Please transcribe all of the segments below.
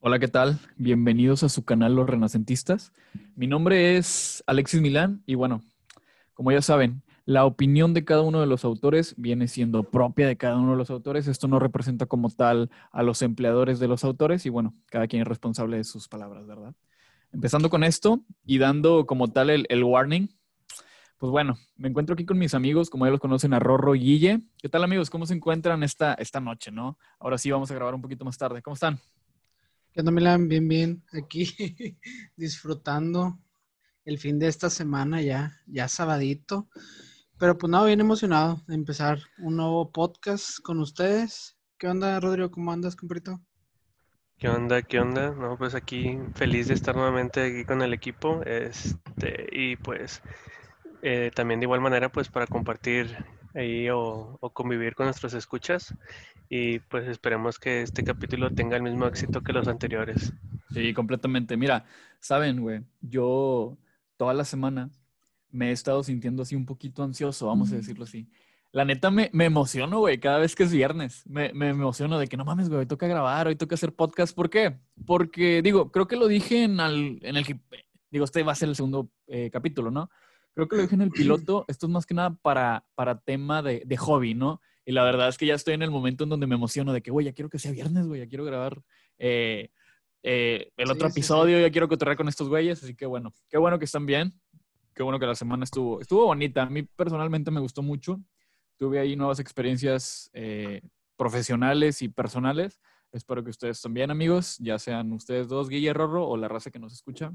Hola, ¿qué tal? Bienvenidos a su canal Los Renacentistas. Mi nombre es Alexis Milán y bueno, como ya saben, la opinión de cada uno de los autores viene siendo propia de cada uno de los autores. Esto no representa como tal a los empleadores de los autores y bueno, cada quien es responsable de sus palabras, ¿verdad? Empezando con esto y dando como tal el, warning, pues bueno, me encuentro aquí con mis amigos, como ya los conocen, a Rorro Guille. ¿Qué tal amigos? ¿Cómo se encuentran esta, esta noche, no? Ahora sí vamos a grabar un poquito más tarde. ¿Cómo están? ¿Qué onda, Milan? Bien, bien. Aquí disfrutando el fin de esta semana ya, ya sabadito. Pero pues nada, bien emocionado de empezar un nuevo podcast con ustedes. ¿Qué onda, Rodrigo? ¿Cómo andas, comprito? ¿Qué onda? ¿Qué onda? No, pues aquí feliz de estar nuevamente aquí con el equipo. Este, y pues eh, también de igual manera, pues para compartir ahí o, o convivir con nuestros escuchas. Y pues esperemos que este capítulo tenga el mismo éxito que los anteriores. Sí, completamente. Mira, saben, güey, yo toda la semana me he estado sintiendo así un poquito ansioso, vamos a decirlo así. La neta me, me emociono, güey, cada vez que es viernes. Me, me emociono de que no mames, güey, hoy toca grabar, hoy toca hacer podcast. ¿Por qué? Porque, digo, creo que lo dije en, al, en el... Digo, este va a ser el segundo eh, capítulo, ¿no? Creo que lo dije en el piloto. Esto es más que nada para, para tema de, de hobby, ¿no? Y la verdad es que ya estoy en el momento en donde me emociono de que, güey, ya quiero que sea viernes, güey, ya quiero grabar eh, eh, el otro Sí, sí, episodio, sí. ya quiero cotorrear con estos güeyes. Así que bueno, qué bueno que están bien. Qué bueno que la semana estuvo, estuvo bonita. A mí personalmente me gustó mucho. Tuve ahí nuevas experiencias eh, profesionales y personales. Espero que ustedes también, amigos, ya sean ustedes dos, Guille Rorro, o la raza que nos escucha.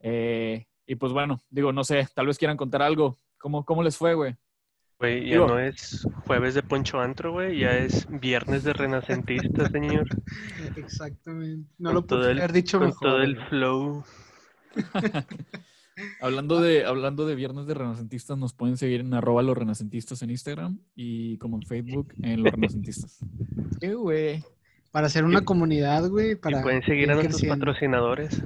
Eh, y pues bueno, digo, no sé, tal vez quieran contar algo. ¿Cómo, cómo les fue, güey? Güey, ya Digo- no es jueves de Poncho Antro, güey, ya es viernes de Renacentista, señor. Exactamente. No Con lo todo pude el- haber dicho Con mejor. todo el flow. Hablando de, hablando de Viernes de Renacentistas, nos pueden seguir en arroba los renacentistas en Instagram y como en Facebook en los renacentistas. ¡Qué güey! Para hacer una comunidad, güey. Para Y pueden seguir ir a nuestros creciendo. patrocinadores.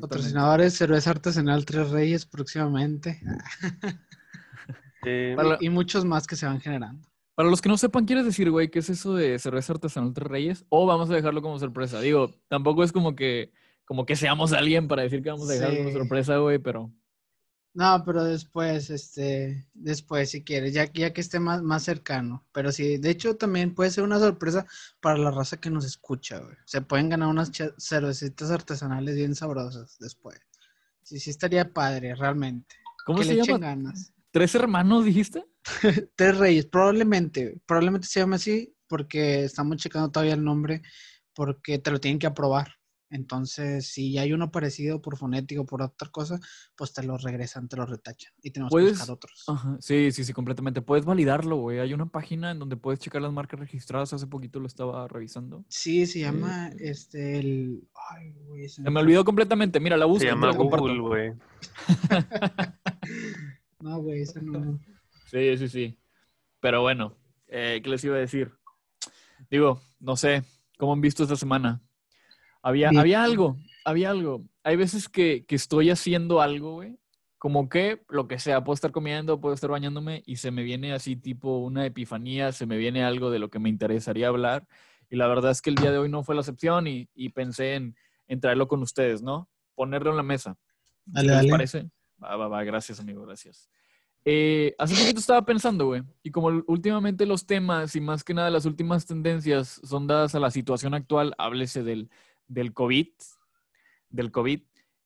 Patrocinadores, cerveza artesanal Tres Reyes próximamente. Eh, Para- Y muchos más que se van generando. Para los que no sepan, ¿quieres decir, güey, qué es eso de cerveza artesanal Tres Reyes? O vamos a dejarlo como sorpresa. Digo, tampoco es como que, como que seamos alguien para decir que vamos a dejarlo como Sí. sorpresa, güey, pero No, pero después, este, después si quieres, ya, ya que esté más, más cercano. Pero sí, de hecho también puede ser una sorpresa para la raza que nos escucha, güey. Se pueden ganar unas cervecitas artesanales bien sabrosas después. Sí, sí estaría padre, realmente. ¿cómo que se le echen llama? ganas. ¿Tres hermanos dijiste? Tres Reyes, probablemente, probablemente se llame así porque estamos checando todavía el nombre porque te lo tienen que aprobar. Entonces, si hay uno parecido por fonético, por otra cosa, pues te lo regresan, te lo retachan y tenemos que ¿Puedes? buscar otros. Ajá, sí, sí, sí, completamente. Puedes validarlo, güey. Hay una página en donde puedes checar las marcas registradas. Hace poquito lo estaba revisando. Sí, se llama este el. Ay, güey. se Se me olvidó completamente. Mira, la busco. se llama. Google, güey. No, güey, ese no. Sí, sí, sí. Pero bueno, eh, ¿qué les iba a decir? Digo, no sé, ¿cómo han visto esta semana? Había, Bien. había algo, había algo. Hay veces que, que estoy haciendo algo, güey. Como que, lo que sea, puedo estar comiendo, puedo estar bañándome y se me viene así tipo una epifanía, se me viene algo de lo que me interesaría hablar. Y la verdad es que el día de hoy no fue la excepción y, y pensé en, en traerlo con ustedes, ¿no? Ponerlo en la mesa. Dale, ¿Qué les dale. parece? Va, va, va, gracias, amigo, gracias. Eh, hace poquito estaba pensando, güey, y como últimamente los temas y más que nada las últimas tendencias son dadas a la situación actual, háblese del, del COVID, del COVID,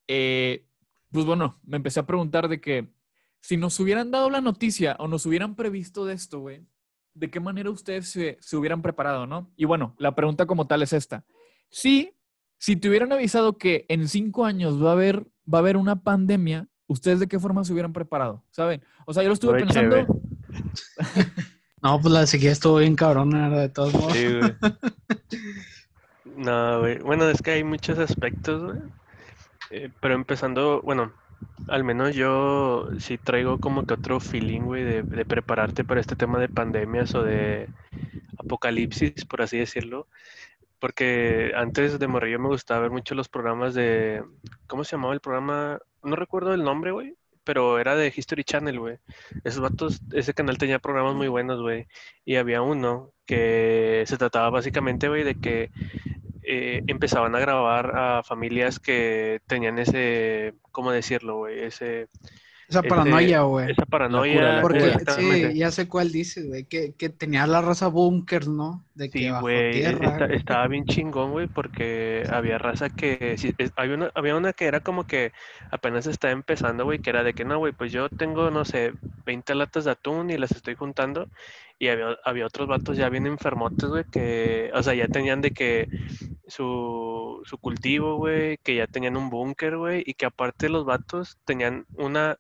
eh, pues bueno, me empecé a preguntar de que si nos hubieran dado la noticia o nos hubieran previsto de esto, güey, ¿de qué manera ustedes se, se hubieran preparado, no? Y bueno, la pregunta como tal es esta. Si, si te hubieran avisado que en cinco años va a haber, va a haber una pandemia, ¿ustedes de qué forma se hubieran preparado? ¿Saben? O sea, yo lo estuve pensando. No, pues la sequía estuvo bien cabrona, ¿verdad? de todos modos. Sí, güey. No, güey. Bueno, es que hay muchos aspectos, güey. Eh, pero empezando, bueno, al menos yo sí traigo como que otro feeling, güey, de, de prepararte para este tema de pandemias o de apocalipsis, por así decirlo. Porque antes de morrillo me gustaba ver mucho los programas de, ¿cómo se llamaba el programa? No recuerdo el nombre, güey, pero era de History Channel, güey. Esos vatos, ese canal tenía programas muy buenos, güey. Y había uno que se trataba básicamente, güey, de que eh, empezaban a grabar a familias que tenían ese, ¿cómo decirlo, güey? Ese Esa paranoia, güey. esa paranoia. cura, la Porque cura. sí, ya sé cuál dices, güey, que, que tenía la raza búnker, ¿no? De que Sí, güey, estaba bien chingón, güey, porque había raza que, sí, es- había una, había una que era como que apenas estaba empezando, güey, que era de que no, güey, pues yo tengo, no sé, 20 latas de atún y las estoy juntando, y había, había otros vatos ya bien enfermotes, güey, que, o sea, ya tenían de que su, su cultivo, güey, que ya tenían un búnker, güey, y que aparte los vatos tenían una,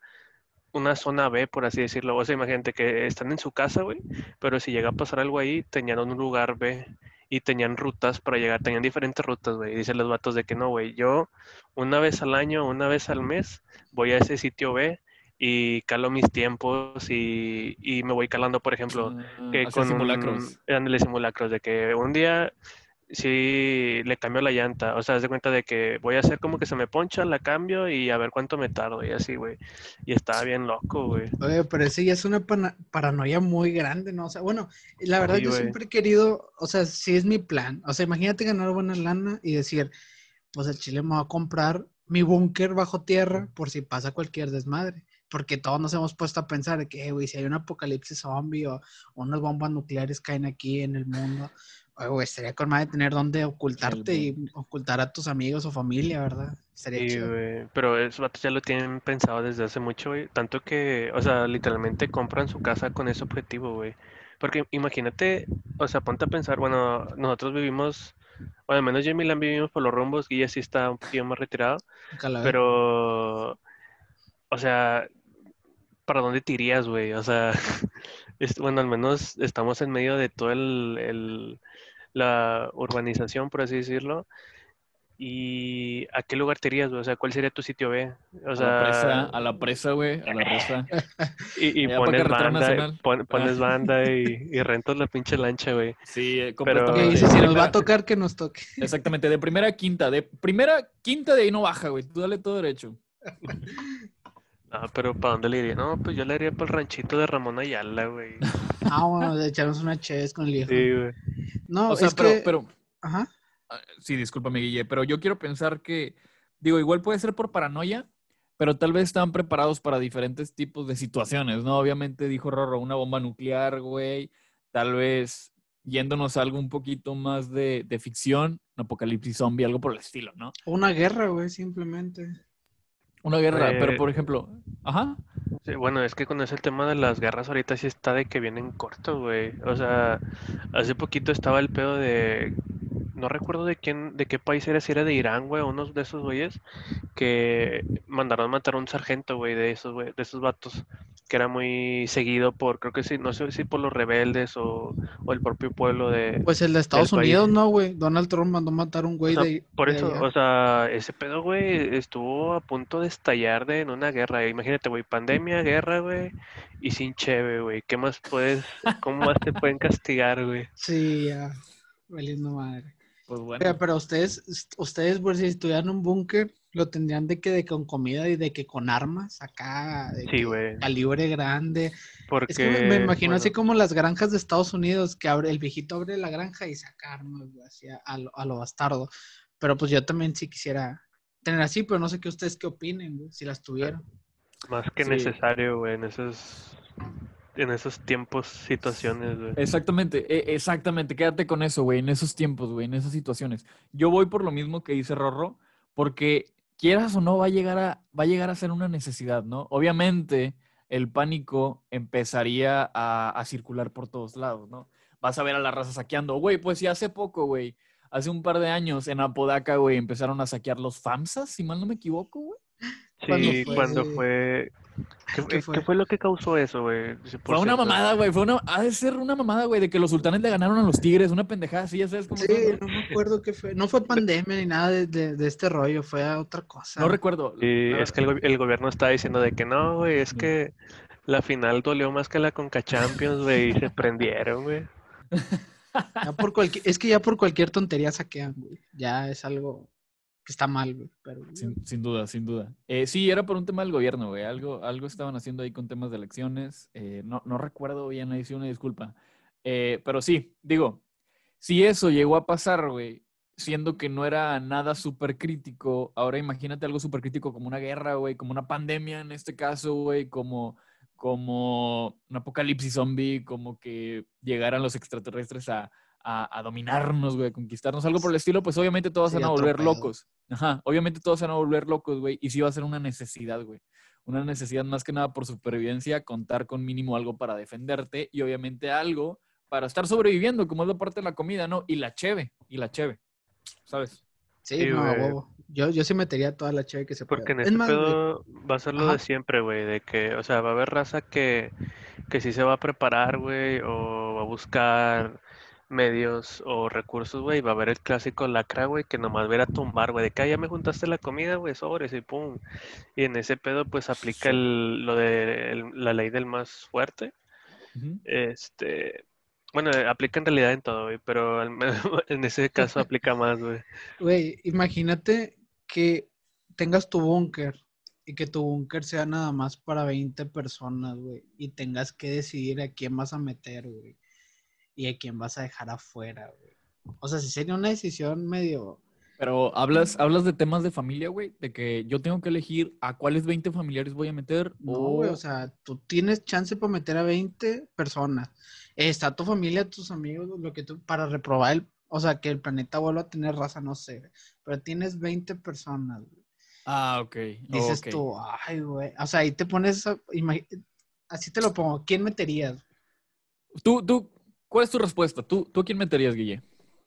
una zona B, por así decirlo, o sea, imagínate que están en su casa, güey, pero si llega a pasar algo ahí, tenían un lugar B y tenían rutas para llegar, tenían diferentes rutas, güey. Dicen los vatos de que no, güey, yo una vez al año, una vez al mes, voy a ese sitio B y calo mis tiempos y, y me voy calando, por ejemplo, Ah, que con simulacros. ándale, simulacros, de que un día sí le cambio la llanta, o sea, haz de cuenta de que voy a hacer como que se me poncha, la cambio y a ver cuánto me tardo y así, güey. Y estaba bien loco, güey. Oye, pero ese ya es una paranoia muy grande, ¿no? O sea, bueno, la verdad yo güey. siempre he querido, o sea, sí es mi plan. O sea, imagínate ganar buena lana y decir, pues el Chile me va a comprar mi búnker bajo tierra por si pasa cualquier desmadre. Porque todos nos hemos puesto a pensar de que, eh, güey, si hay un apocalipsis zombie o, o unas bombas nucleares caen aquí en el mundo, güey, estaría con más de tener dónde ocultarte y ocultar a tus amigos o familia, ¿verdad? Sí, chido. pero esos vatos ya lo tienen pensado desde hace mucho, güey. Tanto que, o sea, literalmente compran su casa con ese objetivo, güey. Porque imagínate, o sea, ponte a pensar, bueno, nosotros vivimos, bueno, al menos yo y Milán vivimos por los rumbos y así está un poquito más retirado, pero, o sea, ¿para dónde te irías, güey? O sea, es- bueno, al menos estamos en medio de todo el, el- la urbanización, por así decirlo. ¿Y a qué lugar te irías, güey? O sea, ¿cuál sería tu sitio B? O a la sea, presa, a la presa, güey, a la presa. y, y pones Carretera banda, Nacional. pon- pones Ah. banda y, y rentas la pinche lancha, güey. Sí, eh, completamente. dice, si nos va a tocar, que nos toque. Exactamente, de primera a quinta. De primera quinta de ahí no baja, güey. Tú dale todo derecho. Ah, pero ¿para dónde le iría? No, pues yo le iría para el ranchito de Ramón Ayala, güey. Ah, bueno, de echarnos una chévere con el viejo. Sí, güey. No, O sea, es pero, que... pero, Ajá. ah, sí, discúlpame, Guille, pero yo quiero pensar que, digo, igual puede ser por paranoia, pero tal vez están preparados para diferentes tipos de situaciones, ¿no? Obviamente dijo Rorro, una bomba nuclear, güey. Tal vez yéndonos a algo un poquito más de, de ficción, un apocalipsis zombie, algo por el estilo, ¿no? Una guerra, güey, simplemente. Una guerra, Eh, pero por ejemplo, ajá. Sí, bueno, es que con ese tema de las guerras ahorita sí está de que vienen corto, güey. O sea, hace poquito estaba el pedo de... No recuerdo de quién, de qué país era, si era de Irán, güey, unos de esos güeyes, que mandaron matar a un sargento, güey, de esos, güey, de esos vatos, que era muy seguido por, creo que sí, no sé si por los rebeldes o, o el propio pueblo de... Pues el de Estados país. Unidos, ¿no, güey? Donald Trump mandó matar a un güey O sea, de. por eso, o sea, ese pedo, güey, estuvo a punto de estallar de, en una guerra. Imagínate, güey, pandemia, guerra, güey, y sin cheve, güey. ¿Qué más puedes, cómo más te pueden castigar, güey? Sí, ya. Valiendo madre. Pues bueno. Pero, pero ustedes, ustedes, por si estuvieran en un búnker, lo tendrían de que de con comida y de que con armas acá, de Sí, que calibre grande. porque... Es que me, me imagino así como las granjas de Estados Unidos, que abre, el viejito abre la granja y saca armas, güey, así a, a lo, a lo bastardo. Pero pues yo también sí quisiera tener así, pero no sé qué ustedes qué opinen, güey, si las tuvieran. Más que Sí. necesario, güey, en esos, en esos tiempos, situaciones, güey. Exactamente, e- exactamente. Quédate con eso, güey, en esos tiempos, güey, en esas situaciones. Yo voy por lo mismo que dice Rorro, porque quieras o no, va a llegar a, va a llegar a ser una necesidad, ¿no? Obviamente, el pánico empezaría a, a circular por todos lados, ¿no? Vas a ver a la raza saqueando. Güey, pues sí, hace poco, güey, hace un par de años en Apodaca, güey, empezaron a saquear los FAMSAs, si mal no me equivoco, güey. ¿Cuándo Sí, fue? cuando fue... ¿Qué, ¿Qué qué- fue? qué fue lo que causó eso, güey? Sí, Fue una mamada, güey, fue una, ha de ser una mamada, güey, de que los sultanes le ganaron a los tigres, una pendejada así, ya sabes cómo Sí, son, ¿no? no me acuerdo qué fue. No fue pandemia ni nada de, de- de este rollo, fue otra cosa. No recuerdo. Y la es que el, go- el gobierno está diciendo de que no, güey, es Sí. que la final dolió más que la Conca Champions, güey, y se prendieron, güey. Ya por cualquier, es que ya por cualquier tontería saquean, güey. Ya es algo que está mal, güey. Sin duda, sin duda. Eh, sí, era por un tema del gobierno, güey. Algo, algo estaban haciendo ahí con temas de elecciones. Eh, no, no recuerdo bien, ahí sí una disculpa. Eh, pero sí, digo, si eso llegó a pasar, güey, siendo que no era nada súper crítico, ahora imagínate algo súper crítico como una guerra, güey, como una pandemia en este caso, güey, como, como un apocalipsis zombie, como que llegaran los extraterrestres a, a, a dominarnos, güey, a conquistarnos, algo por el estilo, pues obviamente todos se Sí, van a volver pedo. locos. Ajá, obviamente todos se van a volver locos, güey, y sí va a ser una necesidad, güey. Una necesidad más que nada por supervivencia, contar con mínimo algo para defenderte y obviamente algo para estar sobreviviendo, como es la parte de la comida, ¿no? Y la cheve, y la cheve, ¿sabes? Sí, Sí, no, güey. huevo. Yo, yo sí metería toda la cheve que se pueda. Porque en Es este más, güey, pedo va a ser lo Ajá. de siempre, güey, de que, o sea, va a haber raza que, que sí se va a preparar, güey, o va a buscar medios o recursos, güey, va a haber el clásico lacra, güey, que nomás a tumbar, güey, de que "Ah, ya me juntaste la comida, güey, sobres y pum. Y en ese pedo, pues aplica el, lo de el- la ley del más fuerte. Este, bueno, aplica en realidad en todo, güey, pero al menos en ese caso aplica más, güey. Güey, imagínate que tengas tu búnker y que tu búnker sea nada más para 20 personas, güey, y tengas que decidir a quién vas a meter, güey, y a quién vas a dejar afuera, güey. O sea, sí sería una decisión medio... Pero hablas, hablas de temas de familia, güey, de que yo tengo que elegir a cuáles 20 familiares voy a meter. No, o... güey, o sea, tú tienes chance para meter a 20 personas. Está tu familia, tus amigos, lo que tú, para reprobar el, o sea, que el planeta vuelva a tener raza, no sé, pero tienes 20 personas, güey. Ah, ok. Dices tú, ay, güey. O sea, ahí te pones, a- así te lo pongo. ¿Quién meterías? Tú, tú, ¿cuál es tu respuesta? ¿Tú, tú a quién meterías, Guille?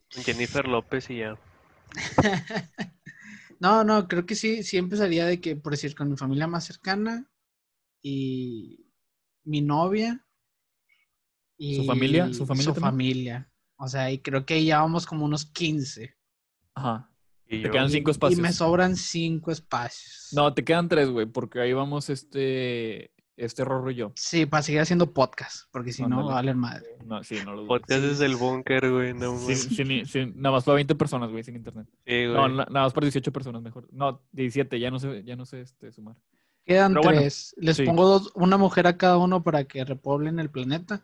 Jennifer López y ya. No, no, creo que sí, sí empezaría de que, por decir, con mi familia más cercana y mi novia y ¿Su familia? ¿Su familia su también? familia. O sea, y creo que ahí ya vamos como unos 15. Ajá. Y Te yo. quedan cinco espacios. Y me sobran cinco espacios. No, te quedan tres, güey, porque ahí vamos este, este Rorro y yo. Sí, para seguir haciendo podcast, porque si no, Ándale. valen madre. No, sí, no lo. Podcast Sí, desde el búnker, güey. No, Sin- güey. sin- sin- nada más para 20 personas, güey, sin internet. Sí, No, güey. na- nada más para 18 personas, mejor. No, 17, ya no sé, ya no sé este, sumar. Quedan Pero bueno, tres. Les sí. pongo dos, una mujer a cada uno para que repoblen el planeta.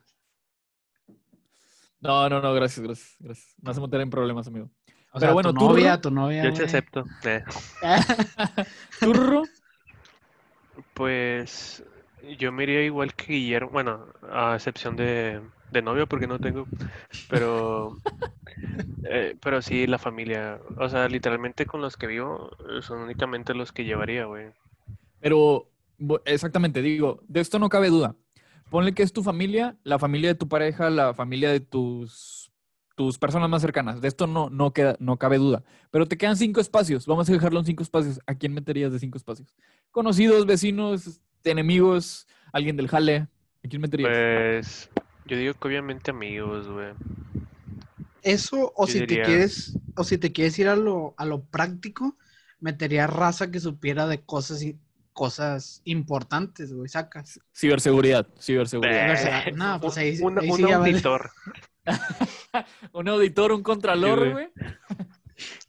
No, no, no, gracias, gracias, gracias. Me vas a meter en problemas, amigo. O Pero sea, bueno, tu tú, novia, tu novia. Yo te acepto. Eh, ¿Tú, Rorro? Pues yo me iría igual que Guillermo, bueno, a excepción de, de novio porque no tengo, pero eh, pero sí la familia, o sea, literalmente con los que vivo son únicamente los que llevaría, güey. Pero, exactamente, digo, de esto no cabe duda. Ponle que es tu familia, la familia de tu pareja, la familia de tus, tus personas más cercanas. De esto no, no, queda, no cabe duda. Pero te quedan cinco espacios. Vamos a dejarlo en cinco espacios. ¿A quién meterías de cinco espacios? Conocidos, vecinos, enemigos, alguien del jale. ¿A quién meterías? Pues yo digo que obviamente amigos, güey. Eso, o Yo si te quieres, o si te quieres ir a lo, a lo práctico, metería raza que supiera de cosas y cosas importantes, güey, sacas. Ciberseguridad, ciberseguridad. No, pues ahí- un, ahí un sí ya vale. auditor Un auditor, un contralor, Sí, güey.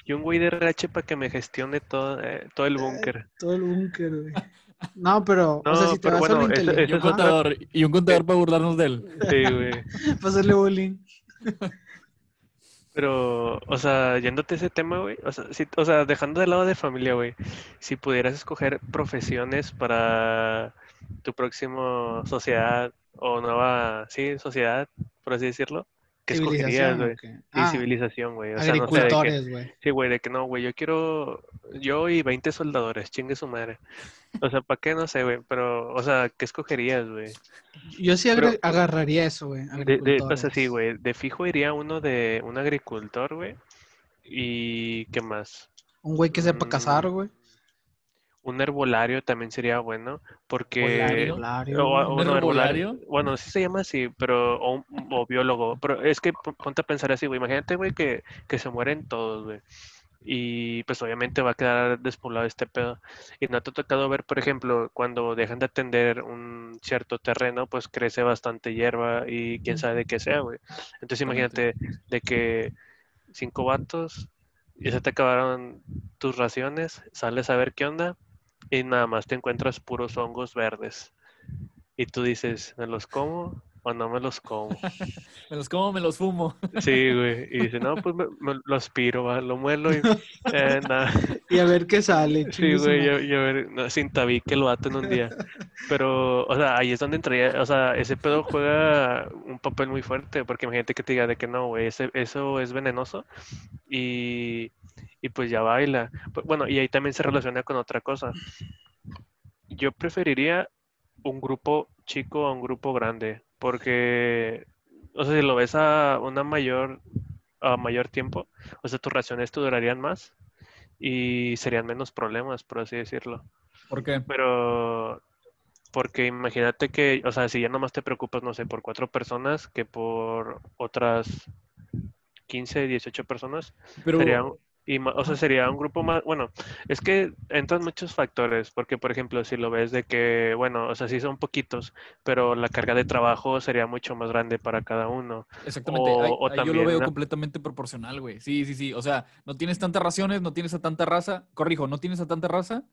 y un güey de RH para que me gestione todo, eh, todo el búnker. Todo el búnker, güey. No, pero, o sea, si te vas a lo bueno, eso- inteligente, Y un contador, y un contador para burlarnos de él. Sí, güey. para hacerle bullying. Pero, o sea, yéndote a ese tema, güey, o sea, si- o sea, dejando de lado de familia, güey, si pudieras escoger profesiones para tu próximo sociedad o nueva, sí, sociedad, por así decirlo, ¿qué escogerías, Civilización, güey? Sí, Ah, civilización, güey. O sea, agricultores, güey. sí, güey, de que no, güey, yo quiero, yo y 20 soldadores, chingue su madre. O sea, ¿para qué? No sé, güey, pero, o sea, ¿qué escogerías, güey? Yo sí Pero- agarraría eso, güey. De, de, güey, de fijo iría uno de un agricultor, güey, y ¿qué más? Un güey que sepa Mm, cazar, güey. Un herbolario también sería bueno, porque... ¿Un no, herbolario? Bueno, sí se llama así, pero... O, un- o biólogo. Pero es que pon- ponte a pensar así, güey. Imagínate, güey, que, que se mueren todos, güey. Y pues obviamente va a quedar despoblado este pedo. Y no te ha tocado ver, por ejemplo, cuando dejan de atender un cierto terreno, pues crece bastante hierba y quién sabe de qué sea, güey. Entonces imagínate de que cinco vatos ya se te acabaron tus raciones, sales a ver qué onda y nada más te encuentras puros hongos verdes. Y tú dices, ¿me los como o no me los como? Me los como, me los fumo. Sí, güey. Y dice, no, pues me, me lo aspiro, va, lo muelo y eh, nada. Y a ver qué sale. Sí, güey, yo a ver, no, sin tabique lo ato en un día. Pero, o sea, ahí es donde entraría, o sea, ese pedo juega un papel muy fuerte, porque imagínate que te diga de que no, güey, ese- eso es venenoso y, y pues ya baila. Pu- Bueno, y ahí también se relaciona con otra cosa. Yo preferiría un grupo chico a un grupo grande, porque, o sea, si lo ves a una mayor, a mayor tiempo, o sea, tus raciones te durarían más y serían menos problemas, por así decirlo. ¿Por qué? Pero, porque imagínate que, o sea, si ya nomás te preocupas, no sé, por cuatro personas que por otras 15, 18 personas, Pero, sería, y, o sea, sería un grupo más, bueno, es que entran muchos factores, porque por ejemplo, si lo ves de que, bueno, o sea, sí son poquitos, pero la carga de trabajo sería mucho más grande para cada uno. exactamente, o- ahí yo lo también veo completamente proporcional, güey. Sí, sí, sí. O sea, no tienes tantas raciones, no tienes a tanta raza. Corrijo, no tienes a tanta raza.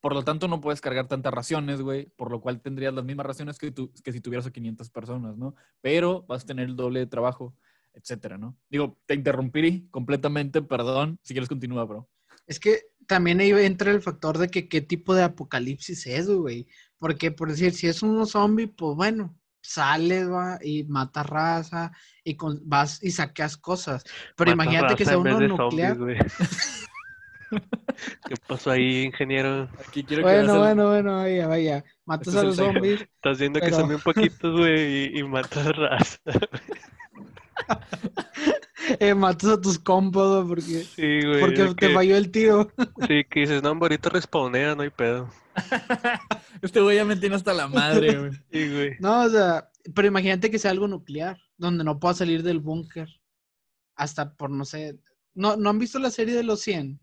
Por lo tanto, no puedes cargar tantas raciones, güey. Por lo cual tendrías las mismas raciones que, tú, que si tuvieras a 500 personas, ¿no? Pero vas a tener el doble de trabajo, etcétera, ¿no? Digo, te interrumpí completamente, perdón. Si quieres, continúa, bro. Es que también ahí entra el factor de que qué tipo de apocalipsis es, güey. Porque, por decir, si es un zombie, pues bueno, sales va, y matas raza y con- vas y saqueas cosas. Pero Matas imagínate que sea uno nuclear. zombies. ¿Qué pasó ahí, ingeniero? Aquí quiero que Bueno, el- bueno, bueno, vaya, vaya. Matas Este a es los zombies. Estás viendo que son bien poquitos, güey, y, y matas raza. eh, matas a tus compas, güey, porque, Sí, güey. porque te que- falló el tiro. Sí, que dices, no, ahorita respawnea, no hay pedo. Este güey ya me tiene hasta la madre, güey. Sí, güey. No, o sea, pero imagínate que sea algo nuclear, donde no pueda salir del búnker. Hasta por, no sé. ¿No, ¿No han visto la serie de los 100?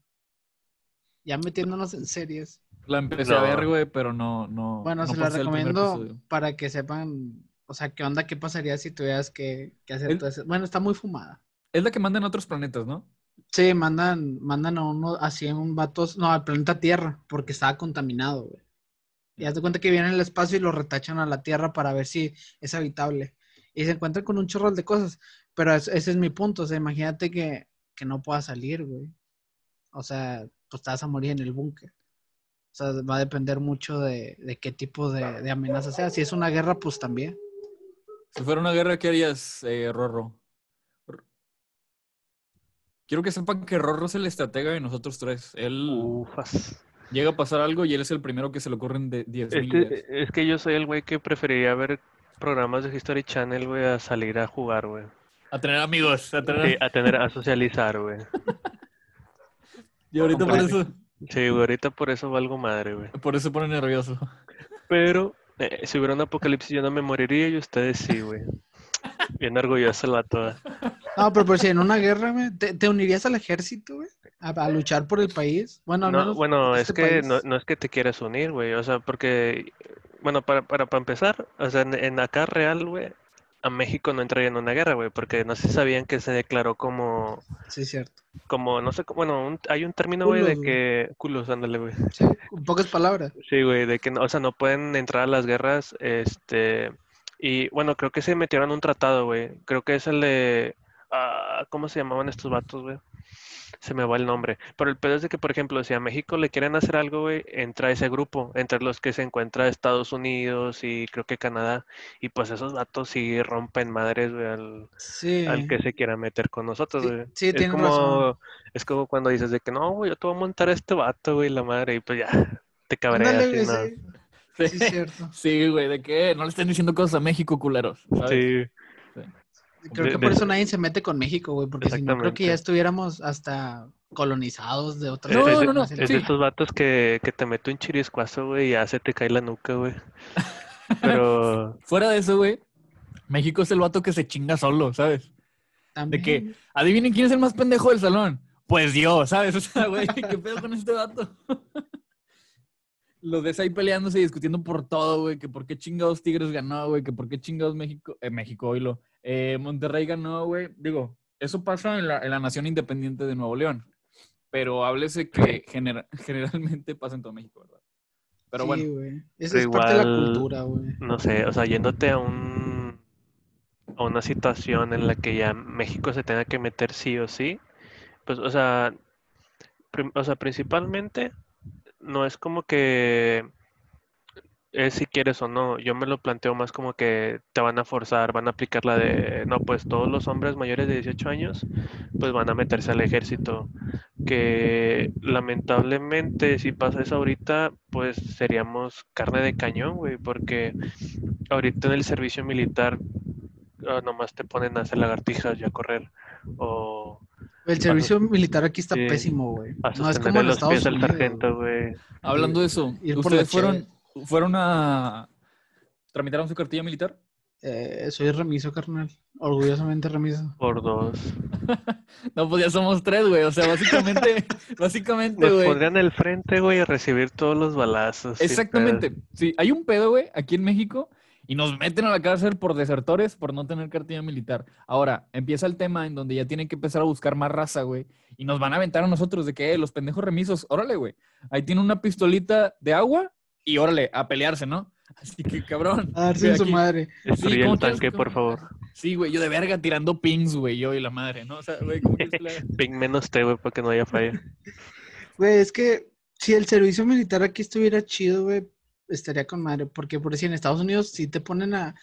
Ya metiéndonos en series. La empecé a ver, güey, pero no, no. Bueno, no se la recomiendo para que sepan, o sea, qué onda, qué pasaría si tuvieras que, que hacer El- todo eso. Bueno, está muy fumada. Es la que mandan a otros planetas, ¿no? Sí, mandan, mandan a uno así en un vatos, no, al planeta Tierra, porque estaba contaminado, güey. Y haz de cuenta que vienen al espacio y lo retachan a la Tierra para ver si es habitable. Y se encuentran con un chorro de cosas. Pero es- ese es mi punto. O sea, imagínate que, que no pueda salir, güey. O sea, pues te vas a morir en el búnker. O sea, va a depender mucho de, de qué tipo de, de amenaza sea. Si es una guerra, pues también. Si fuera una guerra, ¿qué harías, eh, Rorro? Quiero que sepan que Rorro es el estratega de nosotros tres. Él Ufas. llega a pasar algo y él es el primero que se le ocurren de 10.000 ideas. Este, es que yo soy el güey que preferiría ver programas de History Channel, güey, a salir a jugar, güey. A tener amigos, a tener... Sí, a tener, a socializar, güey. Y ahorita por eso, Sí, güey, ahorita por eso valgo madre, güey. por eso se pone nervioso. Pero eh, si hubiera un apocalipsis yo no me moriría y ustedes sí, güey. Bien orgulloso el vato. ¿eh? No, pero, pero si en una guerra, güey, ¿te, te unirías al ejército, güey? A, a luchar por el país. Bueno, No, menos bueno, es este que país. no, no es que te quieras unir, güey. O sea, porque, bueno, para, para, para empezar, o sea, en, en acá real, güey, a México no entraría en una guerra, güey, porque no si sabían que se declaró como, Sí, cierto. como, no sé, bueno, un- hay un término, güey, de que, culos, ándale, güey. Sí, pocas palabras. Sí, güey, de que, no- o sea, no pueden entrar a las guerras, este, y bueno, creo que se metieron un tratado, güey. Creo que es el de, ah, ¿cómo se llamaban estos vatos, güey? Se me va el nombre. Pero el pedo es de que, por ejemplo, si a México le quieren hacer algo, güey, entra ese grupo, entre los que se encuentra Estados Unidos y creo que Canadá. Y pues esos vatos sí rompen madres, güey, al, Sí. al que se quiera meter con nosotros, Sí, güey. sí, es tienes como, razón. es como cuando dices de que no, güey, yo te voy a montar a este vato, güey, la madre, y pues ya, te cabreas no. sí. Sí, es cierto. Sí, güey, ¿de qué? No le estén diciendo cosas a México, culeros. ¿sabes? Sí, Creo De- que por de- eso nadie se mete con México, güey, porque si no, creo que ya estuviéramos hasta colonizados de otras No, de- no, no, es de sí. estos vatos que, que te mete un chiriscuazo, güey, y ya se te cae la nuca, güey. Pero, Fuera de eso, güey, México es el vato que se chinga solo, ¿sabes? También. que- Adivinen quién es el más pendejo del salón. Pues yo, ¿sabes? O sea, güey, ¿qué pedo con este vato? Los ves ahí peleándose y discutiendo por todo, güey, que por qué chingados Tigres ganó, güey, que por qué chingados México, eh, México, oílo, eh, Monterrey ganó, güey. Digo, eso pasa en la, en la nación independiente de Nuevo León. pero háblese que genera- generalmente pasa en todo México, ¿verdad? Pero sí, bueno, güey. Esa Pero es parte de la cultura, güey. no sé, o sea, yéndote a un a una situación en la que ya México se tenga que meter sí o sí, pues, o sea, prim- o sea, principalmente no es como que es si quieres o no, yo me lo planteo más como que te van a forzar, van a aplicar la de, no, pues todos los hombres mayores de 18 años, pues van a meterse al ejército, que lamentablemente si pasa eso ahorita, pues seríamos carne de cañón, güey, porque ahorita en el servicio militar nomás te ponen a hacer lagartijas y a correr, o El servicio militar aquí está sí, pésimo, güey. No es como en los Estados pies al Unidos. sargento, güey. hablando de eso, ¿ustedes fueron, fueron a... tramitaron su cartilla militar? Eh, soy remiso, carnal. Orgullosamente remiso. Por dos. No, pues ya somos tres, güey. O sea, básicamente, básicamente, Nos güey. pondrían al frente, güey, a recibir todos los balazos. Exactamente. Sí, hay un pedo, güey, aquí en México y nos meten a la cárcel por desertores por no tener cartilla militar. Ahora, empieza el tema en donde ya tienen que empezar a buscar más raza, güey. Y nos van a aventar a nosotros de que, eh, los pendejos remisos, órale, güey. Ahí tiene una pistolita de agua y órale, a pelearse, ¿no? Así que, cabrón. A darse güey, en su madre. Destruye Sí, el ¿cómo quieres tanque, que- por favor. Sí, güey, yo de verga tirando pings, güey, yo y la madre, ¿no? O sea, güey, ¿cómo que le haga? Ping menos T, güey, para que no haya falla. Güey, es que si el servicio militar aquí estuviera chido, güey, estaría con madre. Porque por decir, en Estados Unidos sí te ponen a,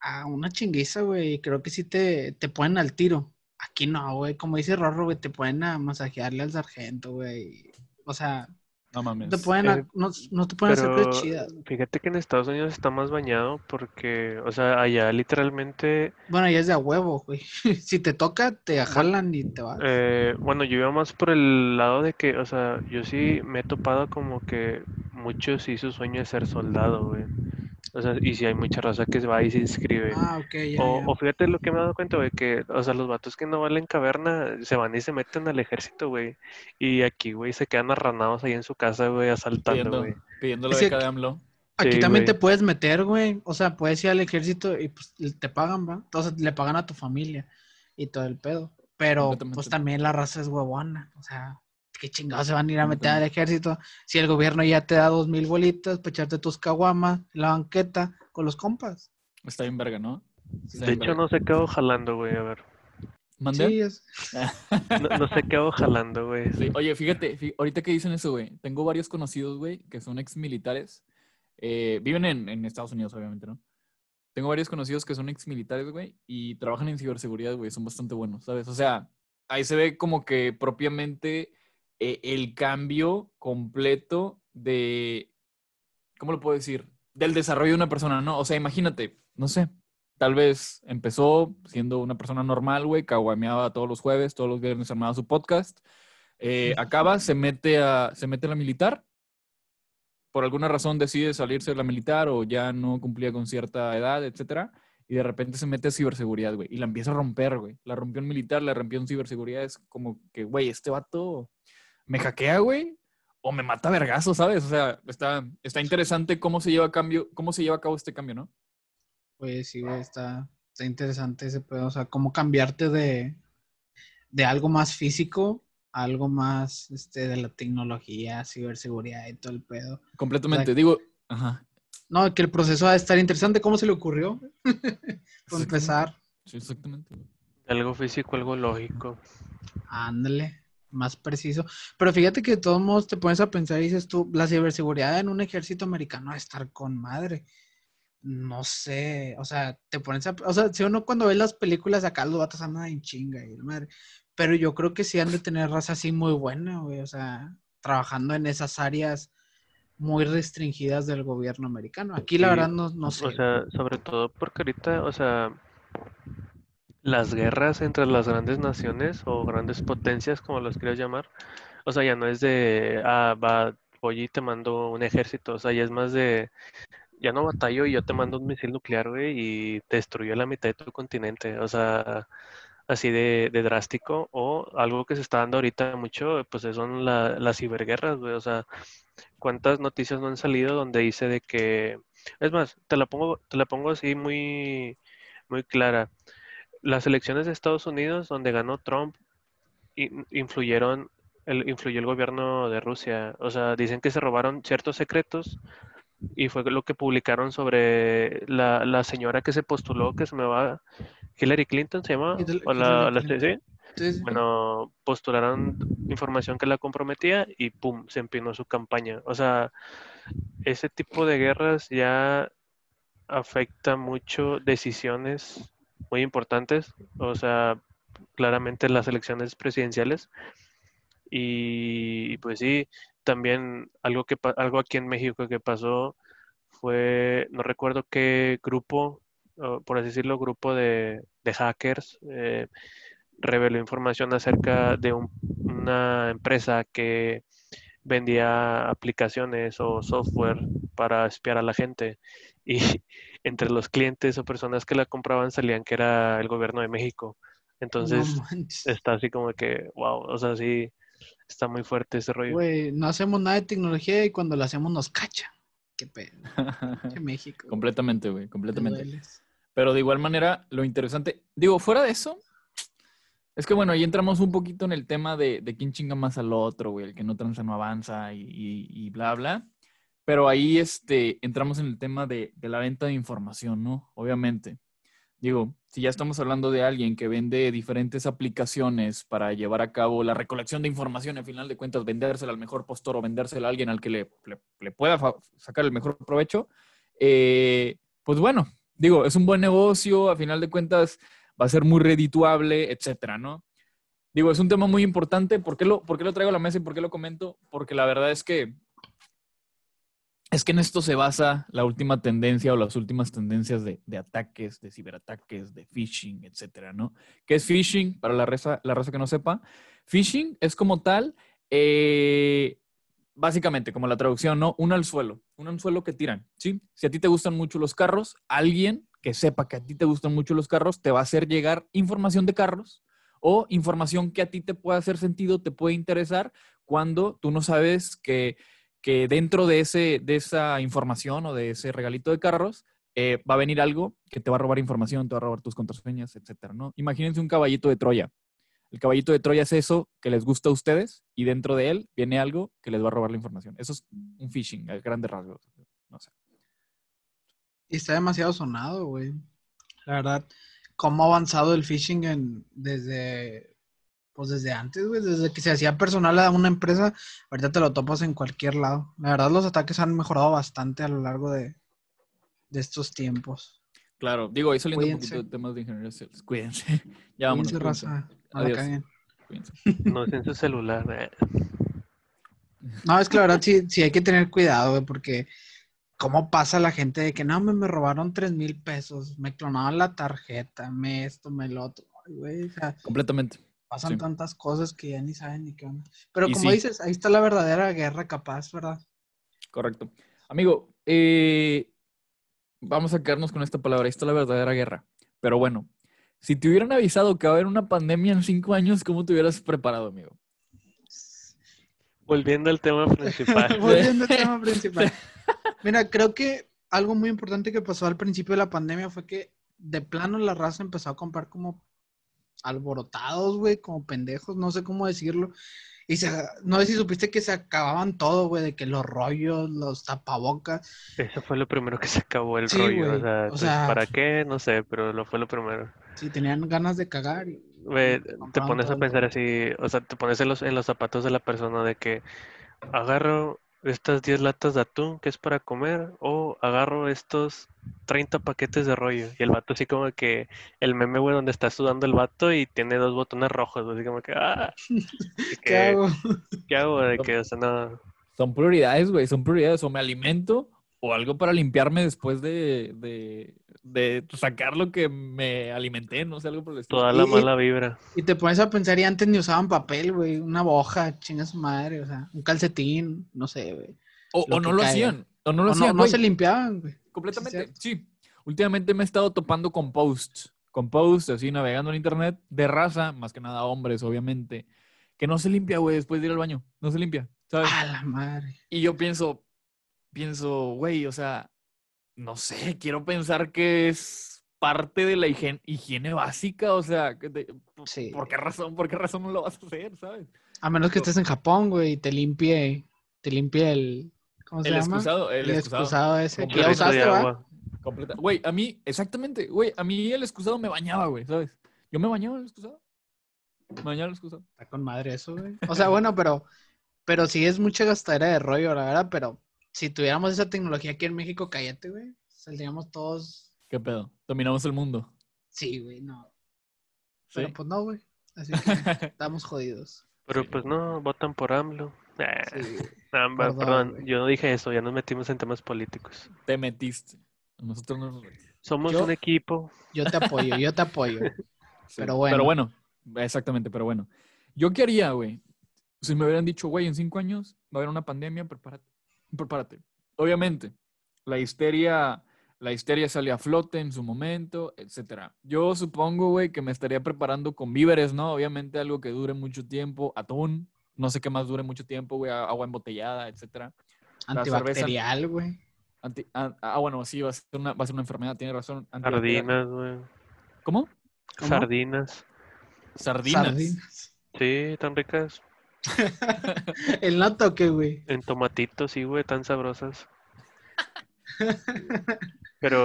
a una chinguiza, güey. Creo que sí te, te ponen al tiro. Aquí no, güey. Como dice Rorro, güey, te ponen a masajearle al sargento, güey. O sea, No mames. te a- Eh, no, no te pueden hacer chidas. fíjate que en Estados Unidos está más bañado porque, o sea, allá literalmente, Bueno, ya es de a huevo, güey. Si te toca, te jalan y te vas. eh, bueno, yo iba más por el lado de que, o sea, yo sí me he topado como que muchos sí su sueño es ser soldado, güey. O sea, y si hay mucha raza que se va y se inscribe. Ah, ok, ya, O, ya. o fíjate lo que me he dado cuenta, güey, que, o sea, los vatos que no valen caverna se van y se meten al ejército, güey. Y aquí, güey, se quedan arranados ahí en su casa, güey, asaltando, güey. pidiendo la beca de aquí- AMLO. Aquí Sí, también te puedes meter, güey. O sea, puedes ir al ejército y pues te pagan, ¿va? Entonces le pagan a tu familia y todo el pedo. Pero pues también la raza es huevona. O sea, qué chingados se van a ir a meter al ejército si el gobierno ya te da dos mil bolitas para echarte tus caguamas en la banqueta con los compas. Está bien verga, ¿no? Está De hecho, verga. no sé qué hago jalando, güey, a ver. ¿Mandé? Sí, es... No, no sé qué hago jalando, güey. Sí, Oye, fíjate, fí- ahorita que dicen eso, güey, tengo varios conocidos, güey, que son ex militares. eh, viven en, en Estados Unidos, obviamente, ¿no? Tengo varios conocidos que son ex militares, güey, y trabajan en ciberseguridad, güey, son bastante buenos, ¿sabes? O sea, ahí se ve como que propiamente eh, el cambio completo de, ¿cómo lo puedo decir? Del desarrollo de una persona, ¿no? O sea, imagínate, no sé, tal vez empezó siendo una persona normal, güey, caguameaba todos los jueves, todos los viernes armaba su podcast, eh, acaba, se mete, a, se mete a la militar, por alguna razón decide salirse de la militar o ya no cumplía con cierta edad, etcétera, y de repente se mete a ciberseguridad, güey, y la empieza a romper, güey. La rompió en militar, la rompió en ciberseguridad, es como que, güey, este vato me hackea, güey, o me mata vergazo, ¿sabes? O sea, está, está interesante cómo se lleva a cambio, cómo se lleva a cabo este cambio, ¿no? Pues sí, güey, está, está interesante ese pedo. O sea, cómo cambiarte de, de algo más físico a algo más este, de la tecnología, ciberseguridad y todo el pedo. Completamente. Digo, ajá. No, que el proceso va a estar interesante. ¿Cómo se le ocurrió? Por empezar, Sí, exactamente. Algo físico, algo lógico. ándale, más preciso. Pero fíjate que de todos modos te pones a pensar y dices tú, la ciberseguridad en un ejército americano va a estar con madre. No sé, o sea, te pones a... O sea, si uno cuando ve las películas acá los vatos andan en chinga y madre. Pero yo creo que sí han de tener raza así muy buena, güey. O sea, trabajando en esas áreas muy restringidas del gobierno americano. Aquí la Sí, verdad no, no sé. O sea, sobre todo porque ahorita, o sea, las guerras entre las grandes naciones o grandes potencias, como los quieras llamar, o sea, ya no es de, ah, va, voy y te mando un ejército, o sea, ya es más de, ya no batallo y yo te mando un misil nuclear, güey, y te destruyo la mitad de tu continente, o sea, así de, de drástico, o algo que se está dando ahorita mucho, pues son la- las ciberguerras, güey, o sea, ¿cuántas noticias no han salido donde dice de que, es más, te la pongo, te la pongo así muy, muy clara. Las elecciones de Estados Unidos donde ganó Trump in- influyeron el, influyó el gobierno de Rusia. O sea, dicen que se robaron ciertos secretos y fue lo que publicaron sobre la, la señora que se postuló, que se me va, Hillary Clinton se llama, Hillary- o la. Bueno, postularon información que la comprometía y pum, se empinó su campaña. O sea, ese tipo de guerras ya afecta mucho decisiones muy importantes. O sea, claramente las elecciones presidenciales. Y pues sí, también algo que algo aquí en México que pasó fue, no recuerdo qué grupo, por así decirlo, grupo de, de hackers. eh, reveló información acerca de un- una empresa que vendía aplicaciones o software para espiar a la gente y entre los clientes o personas que la compraban salían que era el gobierno de México. Entonces No está así como que, wow, o sea, sí, está muy fuerte ese rollo. Güey, no hacemos nada de tecnología y cuando lo hacemos nos cacha. Qué pedo. Pinche México. completamente, güey, te completamente. Pero de igual manera, lo interesante, digo, fuera de eso, es que bueno, ahí entramos un poquito en el tema de, de quién chinga más al otro, güey, el que no tranza no avanza y, y- y bla, bla. Pero ahí este, entramos en el tema de, de la venta de información, ¿no? Obviamente. Digo, si ya estamos hablando de alguien que vende diferentes aplicaciones para llevar a cabo la recolección de información, al final de cuentas, vendérsela al mejor postor o vendérsela a alguien al que le, le- pueda sacar el mejor provecho, eh, pues bueno, digo, es un buen negocio, a final de cuentas va a ser muy redituable, etcétera, ¿no? Digo, es un tema muy importante. ¿Por qué, lo, ¿Por qué lo traigo a la mesa y por qué lo comento? Porque la verdad es que es que en esto se basa la última tendencia o las últimas tendencias de, ataques, de ciberataques, de phishing, etcétera, ¿no? ¿Qué es phishing? Para la raza, la raza que no sepa, phishing es como tal, eh, básicamente, como la traducción, ¿no? Un anzuelo, un anzuelo que tiran, ¿sí? Si a ti te gustan mucho los carros, alguien que sepa que a ti te gustan mucho los carros te va a hacer llegar información de carros o información que a ti te pueda hacer sentido, te puede interesar cuando tú no sabes que, que dentro de, ese, de esa información o de ese regalito de carros eh, va a venir algo que te va a robar información, te va a robar tus contraseñas, etcétera, ¿no? Imagínense un caballito de Troya. El caballito de Troya es eso que les gusta a ustedes y dentro de él viene algo que les va a robar la información. Eso es un phishing, a grandes rasgos. No sé. Y está demasiado sonado, güey. La verdad, cómo ha avanzado el phishing desde, pues desde antes, güey, desde que se hacía personal a una empresa, ahorita te lo topas en cualquier lado. La verdad, los ataques han mejorado bastante a lo largo de, de estos tiempos. Claro, digo, ahí saliendo un poquito de temas de ingeniería sociales. Cuídense. ya vámonos. Cuídense, raza. No Adiós. Cuídense. No es en su celular. eh. No, es que la verdad sí, sí hay que tener cuidado, güey, porque cómo pasa la gente de que no, me, me robaron tres mil pesos, me clonaban la tarjeta, me esto, me lo otro. Ay, güey, o sea, Completamente. Pasan Sí. tantas cosas que ya ni saben ni qué onda. Pero Y como sí. dices, ahí está la verdadera guerra capaz, ¿verdad? Correcto. Amigo, eh, vamos a quedarnos con esta palabra. Esto es la verdadera guerra. Pero bueno, si te hubieran avisado que va a haber una pandemia en cinco años, ¿cómo te hubieras preparado, amigo? Volviendo al tema principal. Volviendo al tema principal. Mira, creo que algo muy importante que pasó al principio de la pandemia fue que de plano la raza empezó a comprar como alborotados, güey, como pendejos, no sé cómo decirlo. Y se, no sé si supiste que se acababan todo, güey, de que los rollos, los tapabocas. Eso fue lo primero que se acabó el Sí, rollo. O sea, o pues, sea- ¿para qué? No sé, pero lo fue lo primero. Si tenían ganas de cagar. y- te pones a pensar así, o sea, te pones en los, en los zapatos de la persona de que agarro estas 10 latas de atún que es para comer o agarro estos 30 paquetes de rollo. Y el vato así como que el meme, güey, donde está sudando el vato y tiene dos botones rojos, así como que, ah, ¿Qué hago? ¿qué hago? De que, o sea, no, Son prioridades, güey, son prioridades. O me alimento o algo para limpiarme después de, de, de sacar lo que me alimenté, no sé, algo por el estilo. toda la mala vibra. Y te pones a pensar, y antes ni usaban papel, güey, una hoja, chinga su madre, o sea, un calcetín, no sé, güey. O, no lo caiga. hacían, o no lo O no, hacían, no güey. se limpiaban, güey. Completamente, sí. Últimamente me he estado topando con posts, con posts así navegando en internet de raza, más que nada hombres, obviamente, que no se limpia, güey, después de ir al baño. No se limpia, ¿sabes? A la madre. Y yo pienso, pienso, güey, o sea, no sé, quiero pensar que es parte de la higiene, higiene básica, o sea, Sí. ¿Por qué razón? ¿Por qué razón no lo vas a hacer, sabes? A menos que estés en Japón, güey, y te limpie, te limpie el, ¿cómo se El llama? excusado, el, El excusado. excusado ese. Que ya usaste. Güey, a mí, exactamente, güey, a mí el excusado me bañaba, güey, ¿sabes? Yo me bañaba en el excusado. Me bañaba en el excusado. Está con madre eso, güey. O sea, bueno, pero, pero sí es mucha gastadera de rollo, la verdad, pero si tuviéramos esa tecnología aquí en México, cállate, güey. Saldríamos todos. ¿Qué pedo? Dominamos el mundo. Sí, güey, no. ¿Sí? Pero pues no, güey. Así que estamos jodidos. Pero Sí. pues no, votan por AMLO. Ah, Sí, Perdón, yo no dije eso, ya nos metimos en temas políticos. Te metiste. Nosotros no nos metimos. Somos Yo- un equipo. Yo te apoyo, yo te apoyo. Sí, Pero bueno. Pero bueno, exactamente, pero bueno. ¿Yo qué haría, güey? Si me hubieran dicho, güey, en cinco años va a haber una pandemia, prepárate. Prepárate. Obviamente, la histeria, la histeria sale a flote en su momento, etcétera. Yo supongo, güey, que me estaría preparando con víveres, ¿no? Obviamente algo que dure mucho tiempo, atún, no sé qué más dure mucho tiempo, güey, agua embotellada, cerveza- Antibacterial, güey. Anti- ah, ah, bueno, sí, va a ser una, va a ser una enfermedad, tiene razón. Sardinas, güey. ¿Cómo? ¿Cómo? Sardinas. Sardinas. Sardinas. Sí, tan ricas. El no toque, güey. En tomatitos, sí, güey, tan sabrosas.